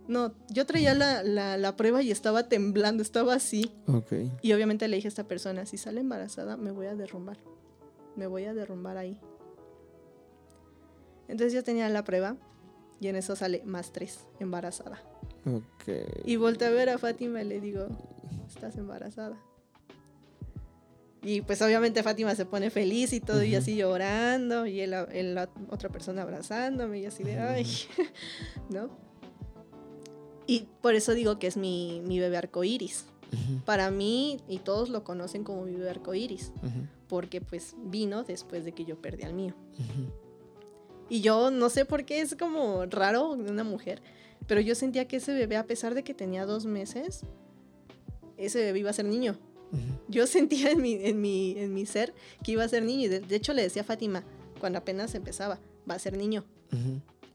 No, yo traía la, la- la prueba y estaba temblando, estaba así. Ok. Y obviamente le dije a esta persona, si sale embarazada, me voy a derrumbar. Me voy a derrumbar ahí. Entonces yo tenía la prueba y en eso sale más tres, embarazada. Ok. Y volteé a ver a Fátima y le digo, estás embarazada. Y pues obviamente Fátima se pone feliz y todo, y así llorando, y él, él- la otra persona abrazándome, y así de, ay, ¿no? Y por eso digo que es mi, mi bebé arcoíris. Ujú, Para mí, y todos lo conocen como mi bebé arcoíris, ujú, porque pues vino después de que yo perdí al mío. Y yo no sé por qué es como raro de una mujer, pero yo sentía que ese bebé, a pesar de que tenía dos meses, ese bebé iba a ser niño. Yo sentía en mi, en mi, en mi ser que iba a ser niño. Y de, de hecho le decía a Fátima, cuando apenas empezaba, va a ser niño,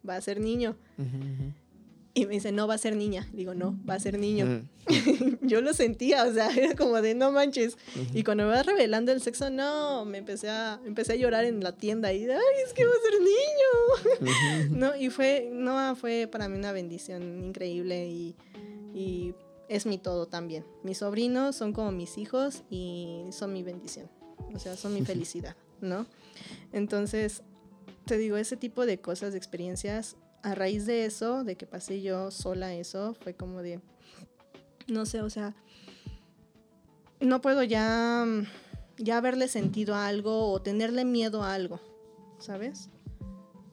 va a ser niño. Y me dice, no, va a ser niña. Digo, no, va a ser niño. Yo lo sentía, o sea, era como de, no manches. Y cuando me va revelando el sexo, no, me empecé a, empecé a llorar en la tienda y, ay, es que va a ser niño. No, y fue, no, fue para mí una bendición increíble y, y es mi todo también. Mis sobrinos son como mis hijos y son mi bendición. O sea, son mi felicidad, ¿no? Entonces, te digo, ese tipo de cosas, de experiencias, a raíz de eso, de que pasé yo sola eso, fue como de, no sé, o sea, no puedo ya, ya haberle sentido a algo o tenerle miedo a algo, ¿sabes?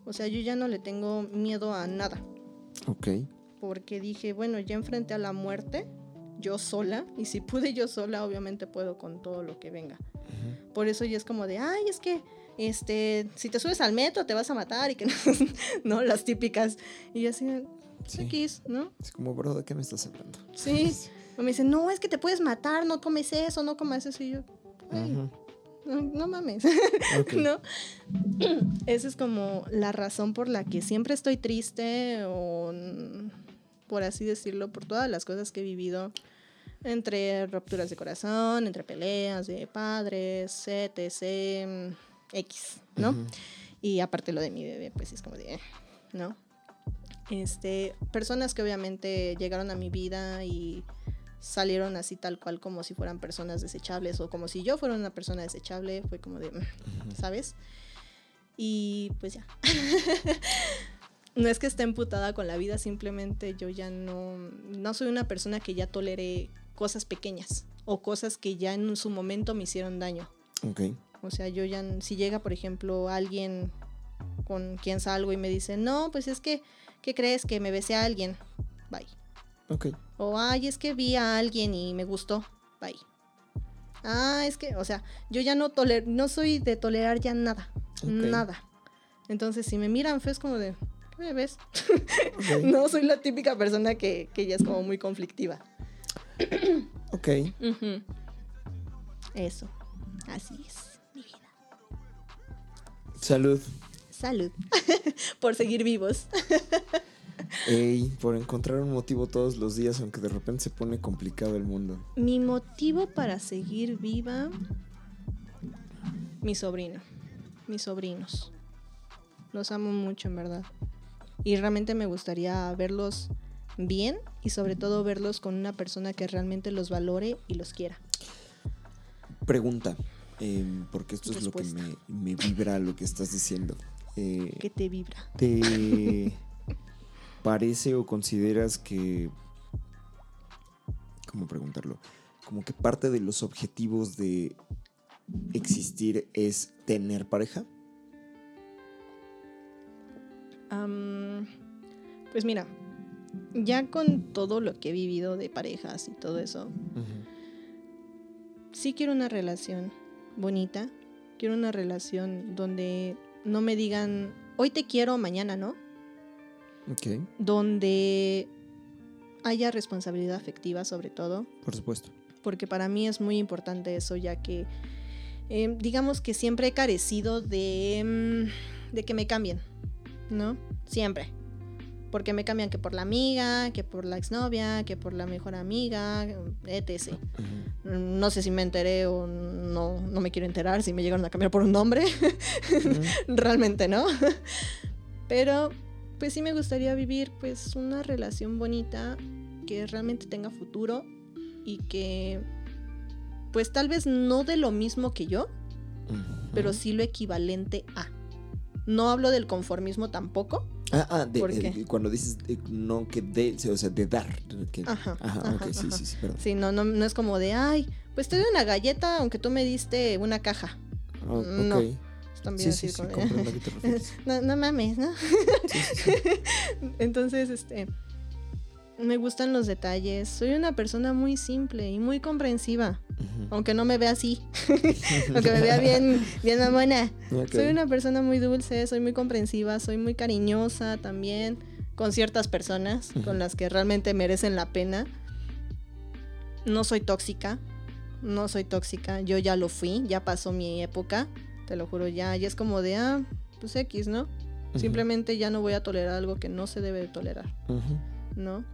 O sea, yo ya no le tengo miedo a nada, Ok. Porque dije, bueno, ya enfrenté a la muerte, yo sola, y si pude yo sola, obviamente puedo con todo lo que venga. Ujú. Por eso ya es como de, ay, es que, este, si te subes al metro te vas a matar y que no, no las típicas. Y yo así, Sí. X, ¿no? Es como, bro, ¿de qué me estás hablando? Sí. O me dicen, no, es que te puedes matar, no comes eso, no comas eso. Y yo, "Ay, no, no mames. ¿no? Esa es como la razón por la que siempre estoy triste o, por así decirlo, por todas las cosas que he vivido entre rupturas de corazón, entre peleas de padres, etc, X, ¿no? Ujú. Y aparte lo de mi bebé, pues es como de, eh, ¿no? Este, personas que obviamente llegaron a mi vida y salieron así tal cual como si fueran personas desechables o como si yo fuera una persona desechable, fue como de, mm. ¿sabes? Y pues ya. no es que esté emputada con la vida, simplemente yo ya no, no soy una persona que ya tolere cosas pequeñas o cosas que ya en su momento me hicieron daño. Ok. O sea, yo ya, si llega, por ejemplo, alguien con quien salgo y me dice, no, pues es que, ¿qué crees? Que me besé a alguien. Bye. Ok. O, ay, es que vi a alguien y me gustó. Bye. Ah, es que, o sea, yo ya no toler, no soy de tolerar ya nada. Nada. Entonces, si me miran feo, es como de, ¿qué me ves? Ok. no soy la típica persona que, que ya es como muy conflictiva. Ok. Eso. Así es, mi vida. Salud. Salud. Por seguir vivos. Ey, por encontrar un motivo todos los días, aunque de repente se pone complicado el mundo. Mi motivo para seguir viva, mi sobrino, mis sobrinos. Los amo mucho, en verdad. Y realmente me gustaría verlos bien y sobre todo verlos con una persona que realmente los valore y los quiera. Pregunta, em, porque esto es lo que me, me vibra lo que estás diciendo. Eh, Que te vibra. ¿Te parece o consideras que... ¿Cómo preguntarlo? Como que parte de los objetivos de existir es tener pareja. Am, pues mira, ya con todo lo que he vivido de parejas y todo eso, sí quiero una relación bonita, quiero una relación donde no me digan, hoy te quiero, mañana no. Ok, Donde haya responsabilidad afectiva sobre todo, por supuesto. porque para mí es muy importante eso, ya que eh, digamos que siempre he carecido de, mm, de que me cambien, ¿no? Siempre. Porque me cambian que por la amiga, que por la exnovia, que por la mejor amiga, etc. No sé si me enteré o no, no me quiero enterar si me llegaron a cambiar por un nombre. Realmente no. Pero pues sí me gustaría vivir pues una relación bonita que realmente tenga futuro y que pues tal vez no de lo mismo que yo, pero sí lo equivalente a. No hablo del conformismo tampoco. Ah, ah, de- ¿Por eh, cuando dices eh, no que de, o sea, de dar. que- Ajá, Ajá, ajá, ok, sí, ajá. sí, sí, perdón. Sí, no, no, no es como de, ay, pues te doy una galleta aunque tú me diste una caja. Ah, no, también Sí, así sí, sí, como no, no mames, ¿no? Sí, sí, sí. Entonces, este, me gustan los detalles. Soy una persona muy simple y muy comprensiva, aunque no me vea así, aunque me vea bien, bien mamona. Soy una persona muy dulce, soy muy comprensiva, soy muy cariñosa también con ciertas personas con las que realmente merecen la pena. No soy tóxica, no soy tóxica, yo ya lo fui, ya pasó mi época, te lo juro, ya, ya es como de, ah, pues X, ¿no? Simplemente ya no voy a tolerar algo que no se debe de tolerar. ¿no?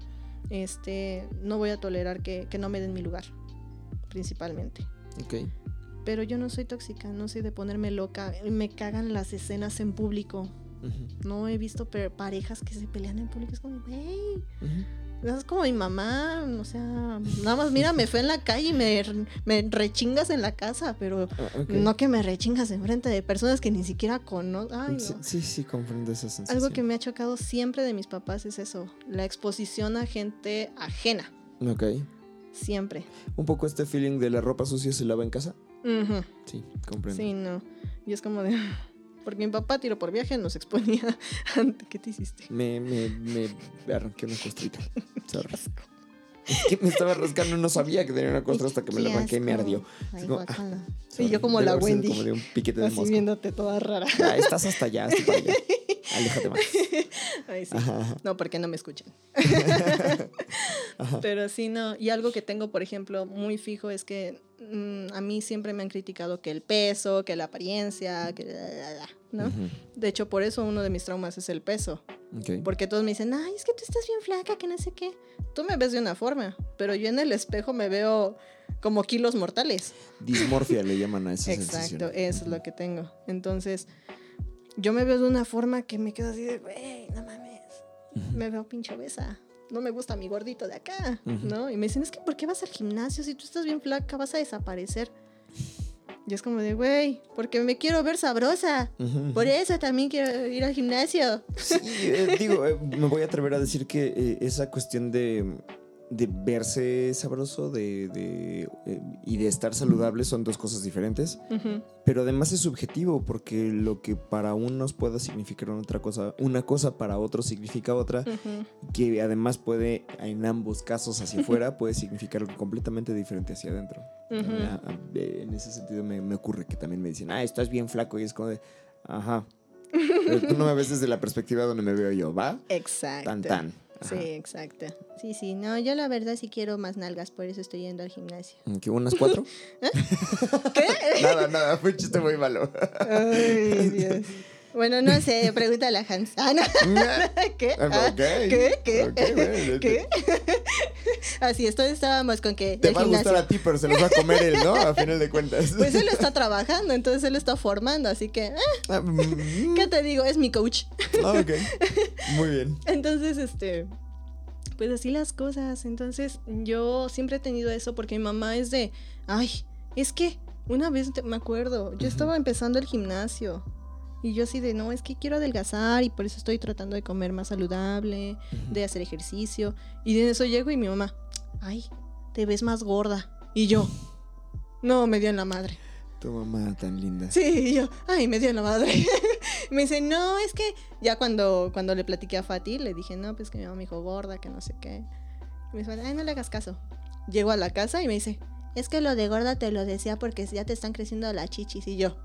Este, no voy a tolerar que, que no me den mi lugar, principalmente. Ok. Pero yo no soy tóxica, no soy de ponerme loca. Me cagan las escenas en público. No he visto parejas que se pelean en público. Es como, güey, Ujú. Es como mi mamá. O sea, nada más, mira, me fue en la calle y me, me rechingas en la casa, pero Ah, no que me rechingas en frente de personas que ni siquiera conozco. Ay, Sí, no. sí, sí, comprendo esa sensación. Algo que me ha chocado siempre de mis papás es eso, la exposición a gente ajena, Ok. siempre. Un poco este feeling de la ropa sucia se lava en casa. Sí, comprendo. Sí, no. Y es como de... Porque mi papá tiro por viaje nos exponía. ¿Qué te hiciste? Me, me, me arranqué una costrita. Es que me estaba rascando, no sabía que tenía una costra hasta que me la Qué arranqué y me ardió. Ay, como, ah, yo como Debe la Wendy. Como de un piquete de Así mosca. viéndote toda rara. Ah, estás hasta allá, para allá. Aléjate más. Ay, sí. Ajá. No, porque no me escuchan. Ajá. Pero sí, no. Y algo que tengo, por ejemplo, muy fijo es que mm, a mí siempre me han criticado que el peso, que la apariencia, que... la, la, la, ¿no? De hecho, por eso uno de mis traumas es el peso. Porque todos me dicen, ay, es que tú estás bien flaca, que no sé qué. Tú me ves de una forma, pero yo en el espejo me veo como kilos mortales. Dismorfia le llaman a esa Exacto, sensación. eso es lo que tengo. Entonces, yo me veo de una forma que me quedo así de, güey, no mames, me veo pinche obesa. No me gusta mi gordito de acá. ¿no? Y me dicen, es que ¿por qué vas al gimnasio? Si tú estás bien flaca, vas a desaparecer. Y es como de, güey, porque me quiero ver sabrosa. Por eso también quiero ir al gimnasio. Sí, eh, digo, eh, me voy a atrever a decir que eh, esa cuestión de, de verse sabroso de, de, eh, y de estar saludable son dos cosas diferentes, pero además es subjetivo porque lo que para unos pueda significar una otra cosa, una cosa para otros significa otra, ujú. que además puede en ambos casos hacia afuera puede significar algo completamente diferente hacia adentro. Ah, ah, En ese sentido me, me ocurre que también me dicen, ah, estás bien flaco y es como de, ajá. Pero tú no me ves desde la perspectiva donde me veo yo, ¿va? Exacto. Tan tan. Sí, exacto. Sí, sí, no, yo la verdad sí quiero más nalgas, por eso estoy yendo al gimnasio. ¿Qué, unas cuatro? ¿Qué? nada, nada, fue un chiste muy malo. Ay, Dios. Bueno, no sé, pregúntale a Hans. Ah, no. ¿Qué? Ah, Ok. ¿Qué? ¿Qué? Ok, bueno, ¿Qué? Así, esto estábamos con que Te va a gustar a ti, pero se los va a comer él, ¿no? A final de cuentas. Pues él está trabajando, entonces él está formando, así que, eh, Ah, mm, ¿qué te digo? Es mi coach. ah, ok. Muy bien. Entonces, este, pues así las cosas. Entonces, yo siempre he tenido eso porque mi mamá es de, ay, es que una vez te- me acuerdo, yo estaba empezando el gimnasio y yo así de, no, es que quiero adelgazar y por eso estoy tratando de comer más saludable, de hacer ejercicio. Y de eso llego y mi mamá, ay, te ves más gorda. Y yo, no, me dio en la madre. Tu mamá tan linda. Sí, y yo, ay, me dio la madre. me dice, no, es que ya cuando, cuando le platiqué a Fati, le dije, no, pues que mi mamá me dijo gorda, que no sé qué. Y me dice, ay, no le hagas caso. Llego a la casa y me dice, es que lo de gorda te lo decía porque ya te están creciendo las chichis. Y yo,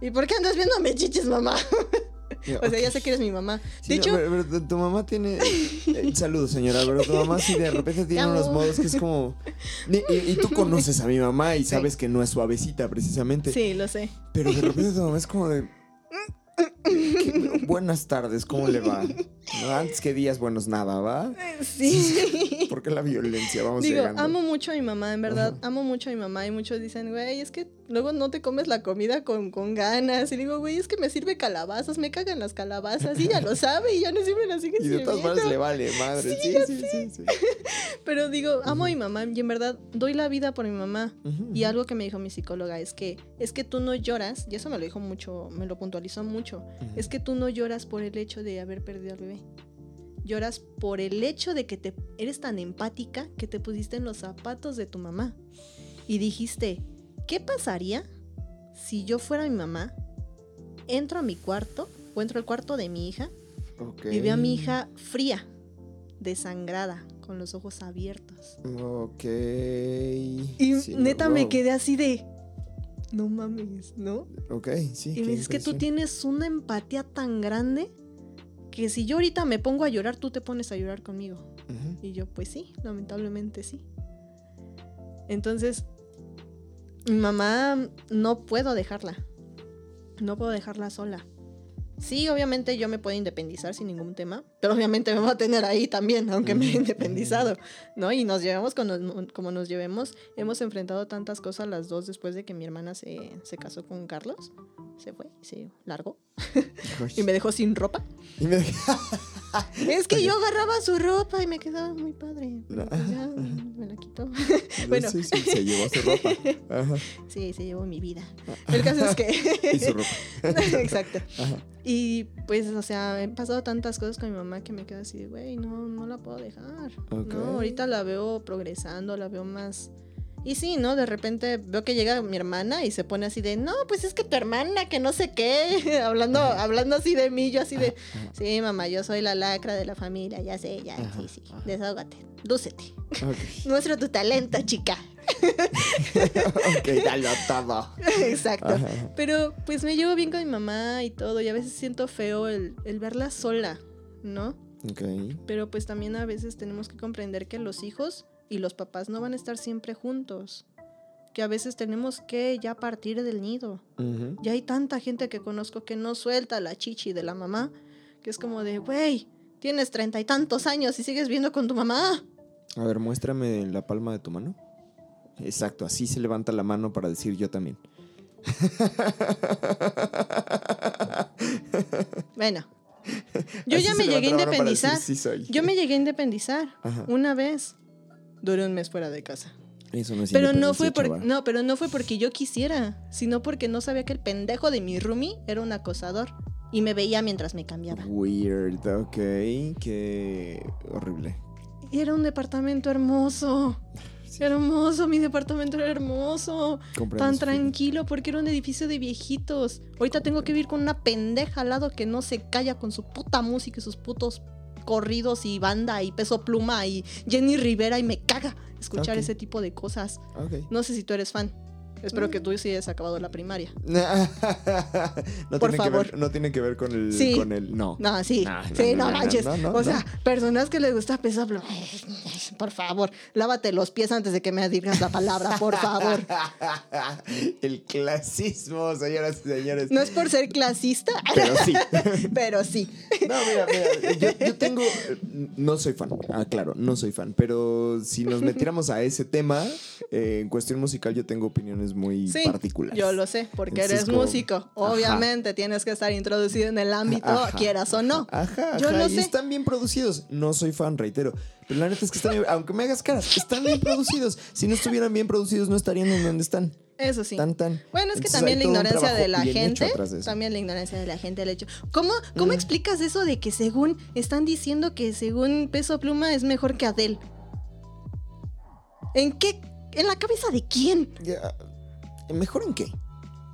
¿y por qué andas viendo a mis chichis, mamá? o sea, ya sé que eres mi mamá. Sí, de hecho, pero- pero tu mamá tiene. eh, saludos, señora, pero tu mamá sí de repente tiene unos modos que es como. Y, y tú conoces a mi mamá y sabes que no es suavecita precisamente. sí, lo sé. Pero de repente tu mamá es como de. "¿Qué- Buenas tardes, ¿cómo le va? Antes que días buenos nada, ¿va? Sí. ¿Por qué la violencia? Vamos Digo, llegando. amo mucho a mi mamá, en verdad, amo mucho a mi mamá y muchos dicen, güey, es que luego no te comes la comida con, con ganas. Y digo, güey, es que me sirve calabazas, me cagan las calabazas y ya lo sabe y ya no sirve, la sigue Y de todas maneras le vale, madre. Sí, sí, sí. sí, Pero digo, amo a mi mamá y en verdad doy la vida por mi mamá. Y algo que me dijo mi psicóloga es que es que tú no lloras, y eso me lo dijo mucho, me lo puntualizó mucho, es que tú no lloras por el hecho de haber perdido al bebé. Lloras por el hecho de que te eres tan empática que te pusiste en los zapatos de tu mamá y dijiste, ¿qué pasaría si yo fuera mi mamá? Entro a mi cuarto o entro al cuarto de mi hija y veo a mi hija fría, desangrada, con los ojos abiertos. Ok. Y Sí, neta wow. me quedé así de, no mames, ¿no? Ok, sí. Y me dices que tú tienes una empatía tan grande que si yo ahorita me pongo a llorar, tú te pones a llorar conmigo. Y yo, pues sí, lamentablemente sí. Entonces, mi mamá no puedo dejarla. No puedo dejarla sola. Sí, obviamente yo me puedo independizar sin ningún tema, pero obviamente me va a tener ahí también, aunque me he independizado, ¿no? Y nos llevamos como nos, como nos llevemos. Hemos enfrentado tantas cosas las dos después de que mi hermana se, se casó con Carlos. Se fue, se largó y me dejó sin ropa. Y me- Es que yo agarraba su ropa y me quedaba muy padre. pero pues ya me la quitó. Bueno. Sí, sí, se llevó su ropa. Ajá. Sí, se llevó mi vida. El caso es que. Y su ropa. Exacto. Ajá. Y pues, o sea, he pasado tantas cosas con mi mamá que me quedo así güey, no, no la puedo dejar. No, ahorita la veo progresando, la veo más. Y sí, ¿no? De repente veo que llega mi hermana y se pone así de, no, pues es que tu hermana, que no sé qué. hablando, hablando así de mí, yo así de, sí, mamá, yo soy la lacra de la familia, ya sé, ya, Ajá, sí, sí. Desahógate, lúcete. Ok. Muestra tu talento, chica. ok, dalo todo. Exacto. Pero pues me llevo bien con mi mamá y todo, y a veces siento feo el, el verla sola, ¿no? Ok. Pero pues también a veces tenemos que comprender que los hijos y los papás no van a estar siempre juntos. Que a veces tenemos que ya partir del nido. Ya hay tanta gente que conozco que no suelta la chichi de la mamá, que es como de, güey, tienes treinta y tantos años y sigues viendo con tu mamá. A ver, muéstrame la palma de tu mano. Exacto, así se levanta la mano para decir yo también. Bueno, yo Así ya me llegué a independizar. sí. Yo me llegué a independizar Ajá. una vez. Duré un mes fuera de casa. Eso no es Pero no fue por, no, pero no fue porque yo quisiera, sino porque no sabía que el pendejo de mi roomie era un acosador y me veía mientras me cambiaba. Weird, ok. Qué horrible. Era un departamento hermoso. Sí, Hermoso, mi departamento era hermoso. comprendo Tan tranquilo porque era un edificio de viejitos. Ahorita tengo que vivir con una pendeja al lado que no se calla con su puta música y sus putos corridos y banda y peso pluma y Jenny Rivera y me caga escuchar ese tipo de cosas. No sé si tú eres fan. Espero Mm. que tú sí hayas acabado la primaria. no, Por tiene que ver, favor. no tiene que ver con el. Sí. Con el no. No, sí. No, no, sí, no, no, no, manches. no, no, o sea, personas que les gusta peso pluma. Por favor, lávate los pies antes de que me digas la palabra, por favor. el clasismo, señoras y señores. No es por ser clasista, Pero sí. pero sí. No, mira, mira, yo, yo tengo, no soy fan, ah, claro, no soy fan, pero si nos metiéramos a ese tema, eh, en cuestión musical yo tengo opiniones muy Sí, particulares. yo lo sé, porque Entonces, eres como- músico. Ajá. Obviamente tienes que estar introducido en el ámbito, Ajá. quieras o no. Ajá, Yo ajá, lo y sé. están bien producidos. No soy fan, reitero. Pero la neta es que están bien, aunque me hagas caras, están bien producidos. Si no estuvieran bien producidos, no estarían en donde están. Eso sí. Tan, tan. Bueno, es que Entonces, también la ignorancia de la gente, de también la ignorancia de la gente el hecho. ¿Cómo, cómo Mm. explicas eso de que según están diciendo que según Peso Pluma es mejor que Adele? ¿En qué? ¿En la cabeza de quién? Ya, ¿Mejor en qué?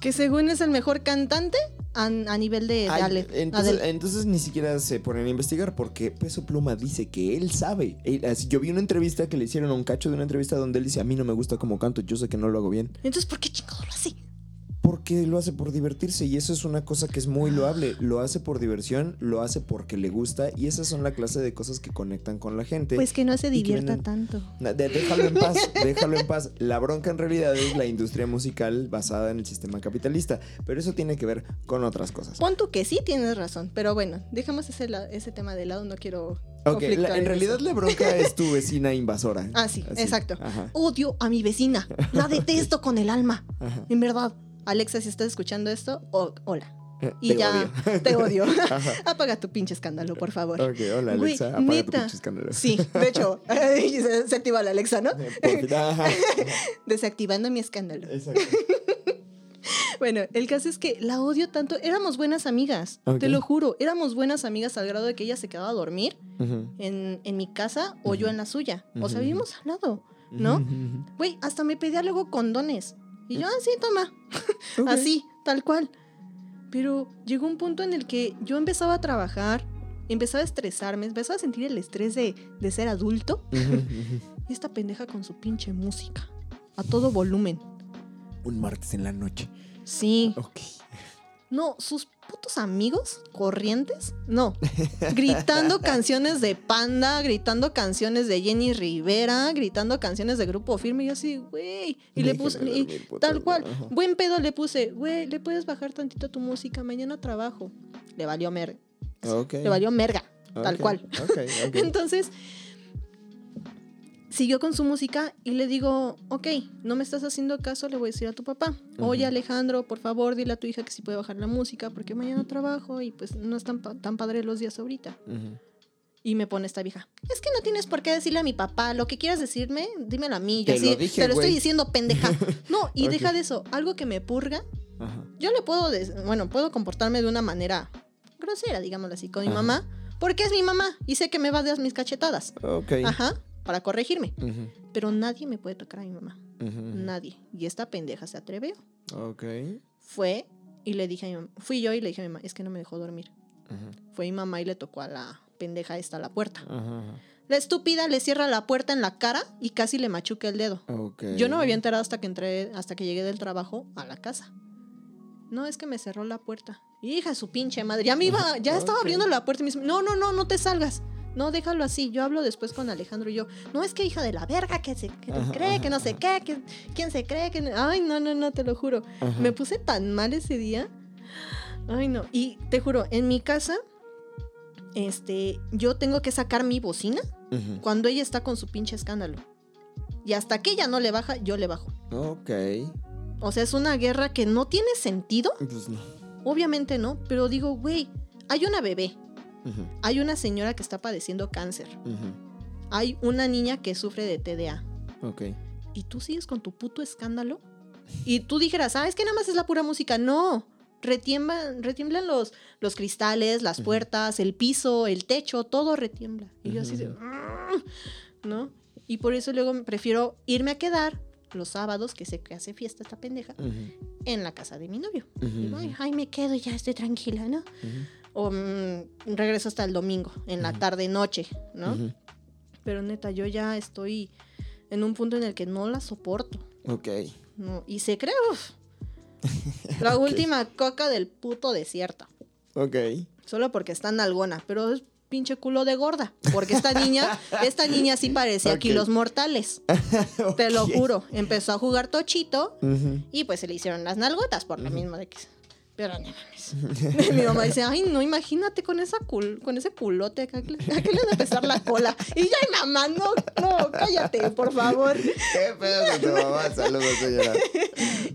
que según es el mejor cantante a, a nivel de, Ay, Ale- entonces, Adele. entonces ni siquiera se ponen a investigar porque Peso Pluma dice que él sabe. Él- así, yo vi una entrevista que le hicieron un cacho de una entrevista donde él dice, a mí no me gusta como canto, yo sé que no lo hago bien. Entonces, ¿por qué chingado lo hace? Porque lo hace por divertirse y eso es una cosa que es muy loable. Lo hace por diversión, lo hace porque le gusta y esas son la clase de cosas que conectan con la gente. Pues que no se divierta tanto. Déjalo en paz, déjalo en paz. La bronca en realidad es la industria musical basada en el sistema capitalista, pero eso tiene que ver con otras cosas. Pon tú que sí tienes razón, pero bueno, dejamos ese, tema de lado, no quiero. Ok, la- en eso. realidad la bronca es tu vecina invasora. Ah, sí, Así, exacto. Ajá, Odio a mi vecina. La detesto con el alma. ajá. En verdad. Alexa, si estás escuchando esto, hola. Eh, Y te ya odio. te odio. Apaga tu pinche escándalo, por favor. Ok, hola Güey, Alexa, apaga tu pinche escándalo. Sí, de hecho, se, se activa la Alexa, ¿no? Eh. Desactivando mi escándalo. Exacto. Bueno, el caso es que la odio tanto. Éramos buenas amigas, te lo juro. Éramos buenas amigas al grado de que ella se quedaba a dormir en, en mi casa o yo en la suya. O sea, vivimos al lado, ¿no? Güey, hasta me pedía luego condones. Y yo, así, toma. Ok. Así, tal cual. Pero llegó un punto en el que yo empezaba a trabajar, empezaba a estresarme, empezaba a sentir el estrés de, de ser adulto. Y esta pendeja con su pinche música. A todo volumen. Un martes en la noche. Sí. Ok. No, sus putos amigos corrientes. No. Gritando canciones de Panda, gritando canciones de Jenny Rivera, gritando canciones de Grupo Firme. Y yo así, güey. Y le puse, y tal cual, ajá. buen pedo le puse, güey, ¿le puedes bajar tantito tu música? Mañana trabajo. Le valió merga. Le valió merga, tal cual. Entonces, siguió con su música y le digo, ok, no me estás haciendo caso, le voy a decir a tu papá. Oye. Alejandro, por favor, dile a tu hija que sí puede bajar la música porque mañana trabajo y pues no están tan, tan padre los días ahorita. Y me pone esta vieja, es que no tienes por qué decirle a mi papá, lo que quieras decirme, dímelo a mí. Yo Te así, lo dije, te lo estoy güey". diciendo, pendeja. No, y deja de eso, algo que me purga, Ajá. yo le puedo, bueno, puedo comportarme de una manera grosera, digámoslo así, con mi mamá, porque es mi mamá y sé que me va a dar mis cachetadas. Ok. Ajá, para corregirme. Pero nadie me puede tocar a mi mamá. Nadie. Y esta pendeja se atrevió. Ok. Fue y le dije a mi mamá. Fui yo y le dije a mi mamá, es que no me dejó dormir. Fue mi mamá y le tocó a la pendeja esta la puerta. La estúpida le cierra la puerta en la cara y casi le machuca el dedo. Ok. Yo no me había enterado hasta que entré, hasta que llegué del trabajo a la casa. No, es que me cerró la puerta. Hija, su pinche madre. Ya me iba, ya estaba abriendo la puerta y me dice, no, no, no, no te salgas. No, déjalo así. Yo hablo después con Alejandro y yo, no, es que hija de la verga, que se que cree, que no sé qué, que, quién se cree, que... no-". Ay, no, no, no, te lo juro. Ajá. Me puse tan mal ese día. Ay, no. Y te juro, en mi casa, este, yo tengo que sacar mi bocina cuando ella está con su pinche escándalo. Y hasta que ella no le baja, yo le bajo. Ok. O sea, es una guerra que no tiene sentido. Pues no. Obviamente no. Pero digo, güey, hay una bebé. Hay una señora que está padeciendo cáncer. Hay una niña que sufre de TDA. Ok. ¿Y tú sigues con tu puto escándalo? Y tú dijeras, ah, es que nada más es la pura música. No. Retiemblan, retiemblan los, los cristales, las puertas, el piso, el techo, todo retiembla. Y yo así de. "Mm", ¿no? Y por eso luego prefiero irme a quedar los sábados, que sé que hace fiesta esta pendeja, en la casa de mi novio. ujú, Digo, ay, ay, me quedo y ya estoy tranquila, ¿no? O mm, regreso hasta el domingo, en la tarde, noche, ¿no? Pero neta, yo ya estoy en un punto en el que no la soporto. Ok. No, y se cree, uf, la última coca del puto desierto. Ok. Solo porque está en algona, pero es pinche culo de gorda. Porque esta niña, esta niña sí parecía Ok. kilos mortales. Te lo juro. Empezó a jugar tochito y pues se le hicieron las nalgotas por lo mismo de que. Pero no mames. Mi mamá dice, ay, no, imagínate con esa cul con ese culote, ¿a qué, le van a pesar la cola? Y yo, ay, mamá, no, no, cállate, por favor. ¿Qué pedo con tu mamá? Saludos, señora.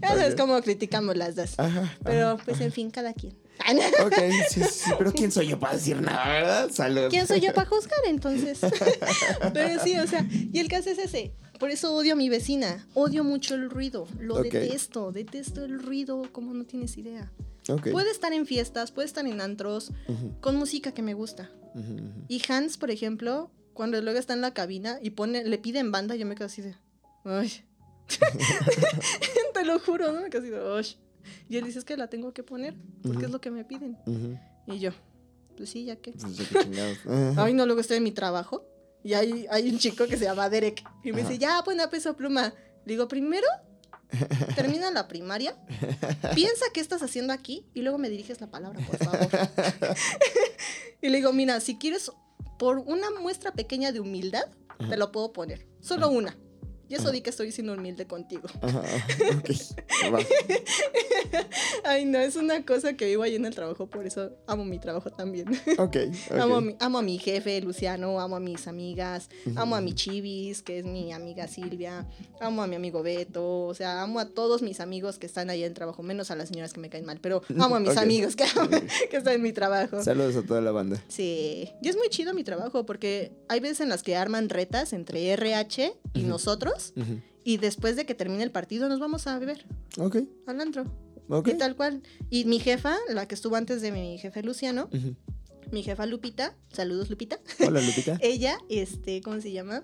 Ya sabes cómo criticamos las dos. Ajá. Pero pues en fin, cada quien. Ok, sí, sí, pero ¿quién soy yo para decir nada, verdad? Saludos. ¿Quién soy yo para juzgar entonces? Pero sí, o sea, y el caso es ese. Por eso odio a mi vecina. Odio mucho el ruido. Lo detesto. Detesto el ruido como no tienes idea. Ok. Puede estar en fiestas, puede estar en antros, con música que me gusta. Y Hans, por ejemplo, cuando luego está en la cabina y pone, le piden banda, yo me quedo así de. Ay. Te lo juro, ¿no? Me quedo así de. "Ush". Y él dice, es que la tengo que poner, porque es lo que me piden. Y yo, pues sí, ya que. Pues. Ay, no, luego estoy en mi trabajo y hay, hay un chico que se llama Derek y me Ajá. dice, ya, pon a peso pluma. Le digo, primero, termina la primaria, piensa qué estás haciendo aquí y luego me diriges la palabra, por favor. y le digo, mira, si quieres, por una muestra pequeña de humildad, te lo puedo poner. Solo una. Y eso Ajá. di que estoy siendo humilde contigo. Ajá, ok. Va. Ay, no, es una cosa que vivo ahí en el trabajo, por eso amo mi trabajo también. Ok. Amo, a mi, amo a mi jefe, Luciano, amo a mis amigas, amo a mi. Chivis, que es mi amiga Silvia, amo a mi amigo Beto, o sea, amo a todos mis amigos que están ahí en el trabajo, menos a las señoras que me caen mal, pero amo a mis amigos que, que están en mi trabajo. Saludos a toda la banda. Sí, y es muy chido mi trabajo porque hay veces en las que arman retas entre RH y nosotros Y después de que termine el partido nos vamos a beber Ok. al antro. Ok. Y tal cual. Y mi jefa, la que estuvo antes de mi jefe Luciano, mi jefa Lupita, saludos Lupita, Hola, Lupita. ella, este, ¿cómo se llama?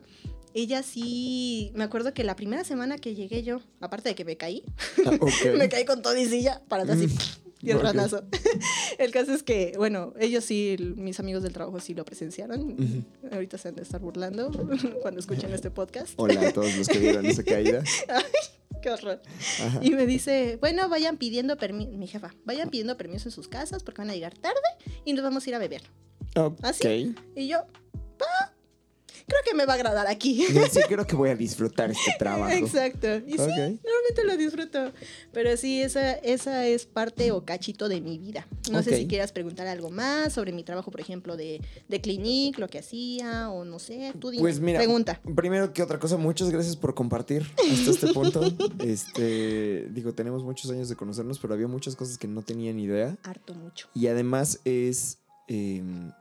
Ella sí, me acuerdo que la primera semana que llegué yo, aparte de que me caí, Ah, me caí con todo y silla, para así, y el ranazo. el caso es que, bueno, ellos sí, mis amigos del trabajo sí lo presenciaron. Ahorita se han de estar burlando cuando escuchen este podcast. Hola a todos los que vieron esa caída. Qué horror. Ajá. Y me dice, bueno, vayan pidiendo permiso, mi jefa, vayan pidiendo permiso en sus casas porque van a llegar tarde y nos vamos a ir a beber. ¿Así? Y yo, "Pa, creo que me va a agradar aquí. Sí creo que voy a disfrutar este trabajo. Exacto. Y sí, Ok. normalmente lo disfruto. Pero sí, esa, esa es parte o cachito de mi vida. No sé si quieras preguntar algo más sobre mi trabajo, por ejemplo, de, de Clinique, lo que hacía, o no sé, tú dime. Pues mira, Pregunta. primero que otra cosa, muchas gracias por compartir hasta este punto. Este, digo, tenemos muchos años de conocernos, pero había muchas cosas que no tenía ni idea. Harto mucho. Y además es em,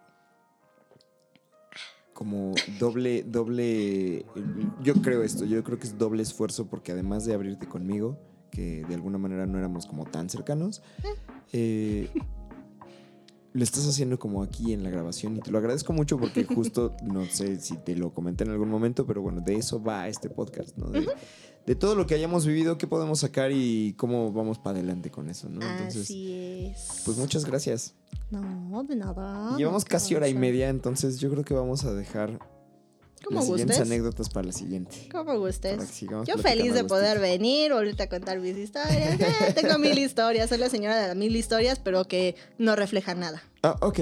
como doble, doble, yo creo esto, yo creo que es doble esfuerzo porque además de abrirte conmigo, que de alguna manera no éramos como tan cercanos, eh, lo estás haciendo como aquí en la grabación y te lo agradezco mucho porque justo, no sé si te lo comenté en algún momento, pero bueno, de eso va este podcast, ¿no? De, de todo lo que hayamos vivido, qué podemos sacar y cómo vamos para adelante con eso, ¿no? Entonces, Así es. pues muchas gracias. No, de nada. Llevamos casi hora y media, entonces yo creo que vamos a dejar Como las siguientes anécdotas para la siguiente. Como gustes. Yo feliz de poder venir, volverte a contar mis historias. Eh, tengo mil historias, soy la señora de las mil historias, pero que no refleja nada. Ah, ok,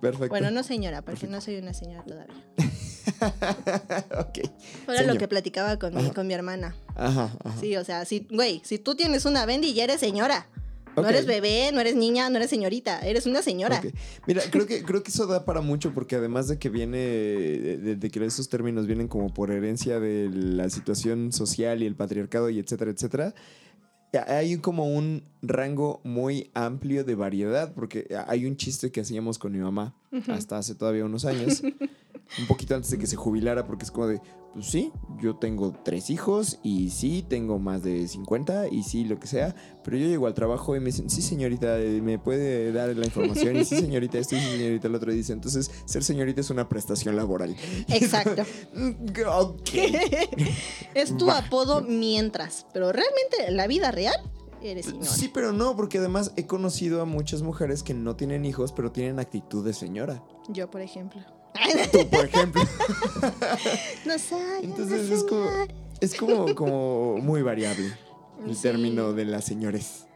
perfecto. Bueno, no señora, porque no soy una señora todavía. ok. Ahora Señor. lo que platicaba con mi, con mi hermana. Ajá, ajá. Sí, o sea, si, güey, si tú tienes una Bendy ya eres señora. No Ok. eres bebé, no eres niña, no eres señorita, eres una señora. Ok. Mira, creo que, creo que eso da para mucho porque además de que viene, de, de que esos términos vienen como por herencia de la situación social y el patriarcado y etcétera, etcétera, hay como un rango muy amplio de variedad porque hay un chiste que hacíamos con mi mamá hasta hace todavía unos años, un poquito antes de que se jubilara porque es como de, pues sí, yo tengo tres hijos y sí, tengo más de 50 y sí, lo que sea, pero yo llego al trabajo y me dicen, sí señorita, eh, me puede dar la información y sí señorita esto y sí señorita el otro y dice, entonces ser señorita es una prestación laboral. Exacto. Mm, ok. es tu Va. apodo mientras, pero realmente en la vida real eres. Sí, pero no, porque además he conocido a muchas mujeres que no tienen hijos, pero tienen actitud de señora. Yo, por ejemplo. Tú, por ejemplo. No soy Entonces es como, es como, como muy variable el Sí. término de las señores.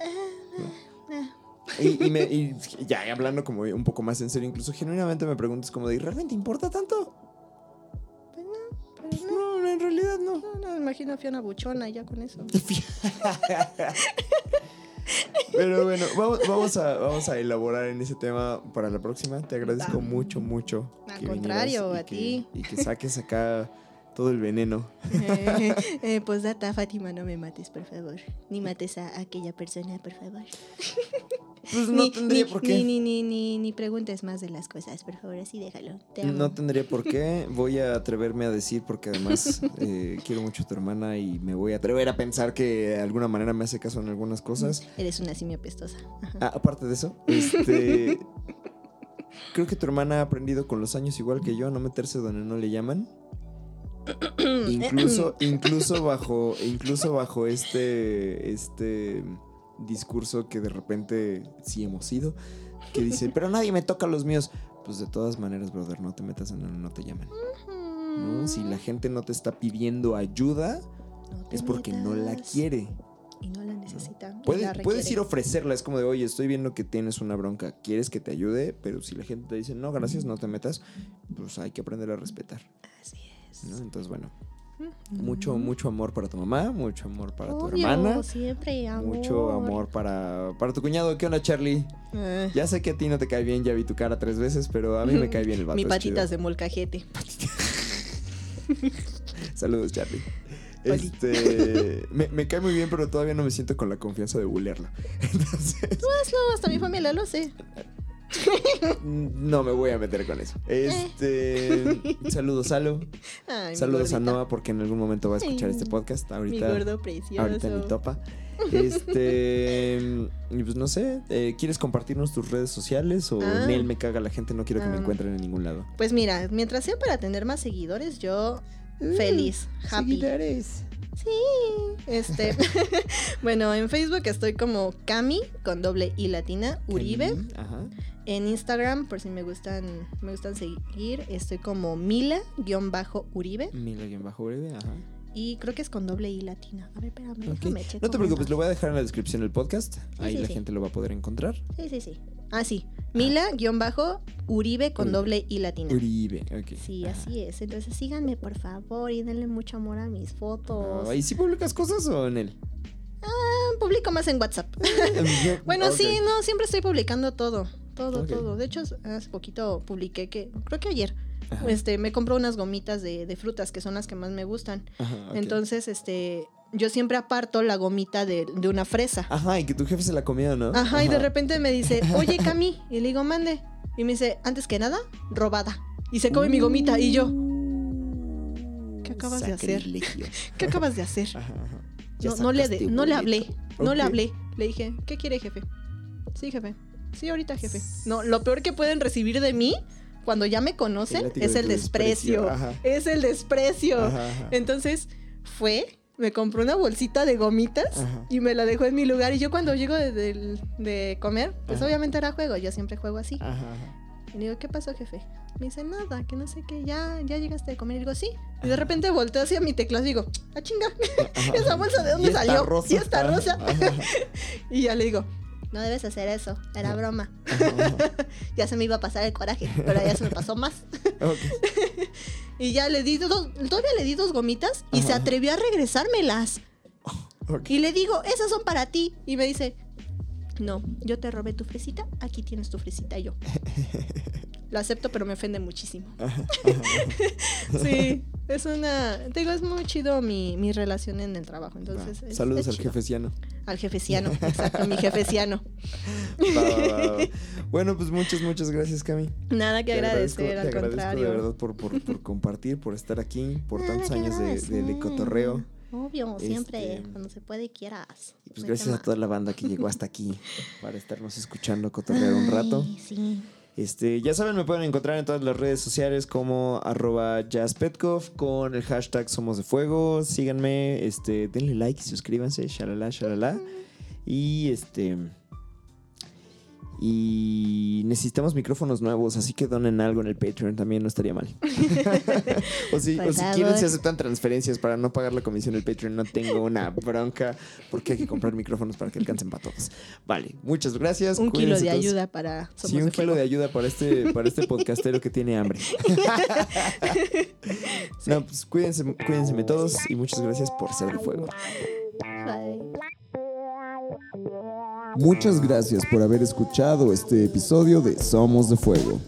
Ah, Y, y me- y ya hablando como un poco más en serio, incluso genuinamente me preguntas como de, ¿realmente importa tanto? pues no, pero no. No, en realidad no. No, no, me imagino a Fiona Buchona ya con eso. Pero bueno, vamos, vamos, a, vamos a elaborar en ese tema para la próxima. Te agradezco Va. mucho, mucho. Al que contrario, a que- ti. Y que saques acá todo el veneno. eh, eh, pues data, Fátima, no me mates, por favor. Ni mates a aquella persona, por favor. Pues no ni, tendría ni- por qué. Ni, ni, ni, ni, ni preguntes más de las cosas, por favor, así déjalo. Te amo. No tendría por qué. Voy a atreverme a decir porque además eh, quiero mucho a tu hermana y me voy a atrever a pensar que de alguna manera me hace caso en algunas cosas. Eres una simio pestosa. Ah, aparte de eso, este, creo que tu hermana ha aprendido con los años igual que yo a no meterse donde no le llaman. incluso, incluso bajo, incluso bajo este, este discurso que de repente sí hemos sido, que dice, pero nadie me toca los míos. Pues de todas maneras, brother, no te metas en el no te llaman. ¿no? Si la gente no te está pidiendo ayuda, No es porque no la quiere. Y no la necesitan. Puedes, la puedes ir a ofrecerla, es como de, oye, estoy viendo que tienes una bronca, ¿quieres que te ayude? Pero si la gente te dice, no, gracias, no te metas, pues hay que aprender a respetar, Así es. ¿no? Entonces, bueno. Mucho, mucho amor para tu mamá, mucho amor para tu hermana, siempre amor. mucho amor para, para tu cuñado. ¿Qué onda, Charlie? Eh, Ya sé que a ti no te cae bien, ya vi tu cara tres veces, pero a mí me cae bien el vato. Mi patitas de molcajete. Saludos, Charlie. Este, me, me cae muy bien, pero todavía no me siento con la confianza de bulearlo. Entonces, Hazlo, hasta mi familia lo sé. No me voy a meter con eso. Este, saludos, Salo. Ay, mi Saludos a. Noah porque en algún momento va a escuchar este podcast. Mi Ahorita, gordo precioso. ahorita ni topa. Este, y pues no sé, eh, ¿quieres compartirnos tus redes sociales o Ah. Nel me caga la gente? No quiero que me Ah. encuentren en ningún lado. Pues mira, mientras sea para tener más seguidores, yo feliz, happy. Seguidores. Sí, este. bueno, en Facebook estoy como Cami con doble I latina, Uribe. Ajá. En Instagram, por si me gustan, me gustan seguir, estoy como Mila-Uribe. Mila-Uribe, ajá. Y creo que es con doble I latina. A ver, espérame, déjame checo No te preocupes, lo voy a dejar en la descripción del podcast. Ahí sí, la sí. gente lo va a poder encontrar. Sí, sí, sí. Ah, sí. Mila-Uribe con Uribe. doble I latina. Uribe, ok. Sí, Ajá. así es. Entonces síganme, por favor, y denle mucho amor a mis fotos. Ah, ¿Y si publicas cosas o en él? Publico más en WhatsApp. Bueno, sí, no, siempre estoy publicando todo. Todo, todo. De hecho, hace poquito publiqué que, creo que ayer, Ajá. este, me compró unas gomitas de, de frutas que son las que más me gustan. Ajá. Entonces, este, yo siempre aparto la gomita de, de una fresa. Ajá, y que tu jefe se la comió, ¿no? Ajá, y de repente me dice, oye, Cami. Y le digo, mande. Y me dice, antes que nada, robada. Y se come mi gomita. Y yo, ¿Qué acabas de hacer? ¿qué acabas de hacer? Ajá, ajá. No, no le, de- no le hablé, no le hablé. Le dije, ¿qué quiere, jefe? Sí, jefe. Sí, ahorita, jefe. No, lo peor que pueden recibir de mí cuando ya me conocen es el desprecio. Es el desprecio. Entonces, fue, me compró una bolsita de gomitas Ajá. y me la dejó en mi lugar. Y yo cuando llego de, de comer, pues Ajá. obviamente era juego. Yo siempre juego así. Ajá. Y le digo, ¿qué pasó, jefe? Me dice, nada, que no sé qué, ya, ya llegaste de comer. Y digo, sí. Y de repente volteo hacia mi teclado y digo, ¡ah, chinga! ¿Esa bolsa de dónde salió? rosa. Y esta Ajá, rosa. Y ya le digo, no debes hacer eso, era broma. Ya se me iba a pasar el coraje, pero ya se me pasó más. Ok. Y ya le di dos, todavía le di dos gomitas y se atrevió a regresármelas. Y le digo, esas son para ti. Y me dice, no, yo te robé tu fresita, aquí tienes tu fresita. Y yo, lo acepto, pero me ofende muchísimo. Sí, es una, te digo, es muy chido mi, mi relación en el trabajo. Entonces, es- Saludos es al chido. jefeciano. Al jefeciano, exacto, mi jefeciano. Va, va, va, va. Bueno, pues muchas, muchas gracias, Cami. Nada que Te agradecer, al te agradezco contrario. de verdad por, por, por compartir, por estar aquí, por Nada tantos años de, de, de cotorreo. Obvio, siempre, Este, cuando se puede, quieras. Y pues gracias a toda la banda que llegó hasta aquí para estarnos escuchando cotorrear un rato. Ay, sí. Este, ya saben, me pueden encontrar en todas las redes sociales como arroba jazzpetkov con el hashtag Somos de Fuego. Síganme, este, denle like, suscríbanse, shalala, shalala. Y este. Y necesitamos micrófonos nuevos, así que donen algo en el Patreon también no estaría mal. o si, o si quieren, se aceptan transferencias para no pagar la comisión del Patreon. No tengo una bronca porque hay que comprar micrófonos para que alcancen para todos. Vale, muchas gracias. Un kilo cuídense de todos. ayuda para Somos Sí, un de kilo de ayuda para este, para este podcastero que tiene hambre. No, pues cuídense, cuídense todos y muchas gracias por ser de fuego. Bye. Muchas gracias por haber escuchado este episodio de Somos de Fuego.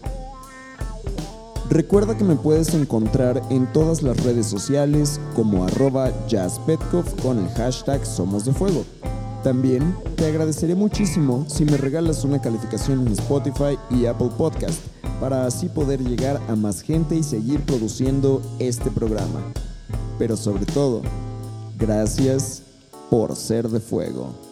Recuerda que me puedes encontrar en todas las redes sociales como arroba jazzpetkov con el hashtag Somos de Fuego. También te agradeceré muchísimo si me regalas una calificación en Spotify y Apple Podcast para así poder llegar a más gente y seguir produciendo este programa. Pero sobre todo, gracias por ser de fuego.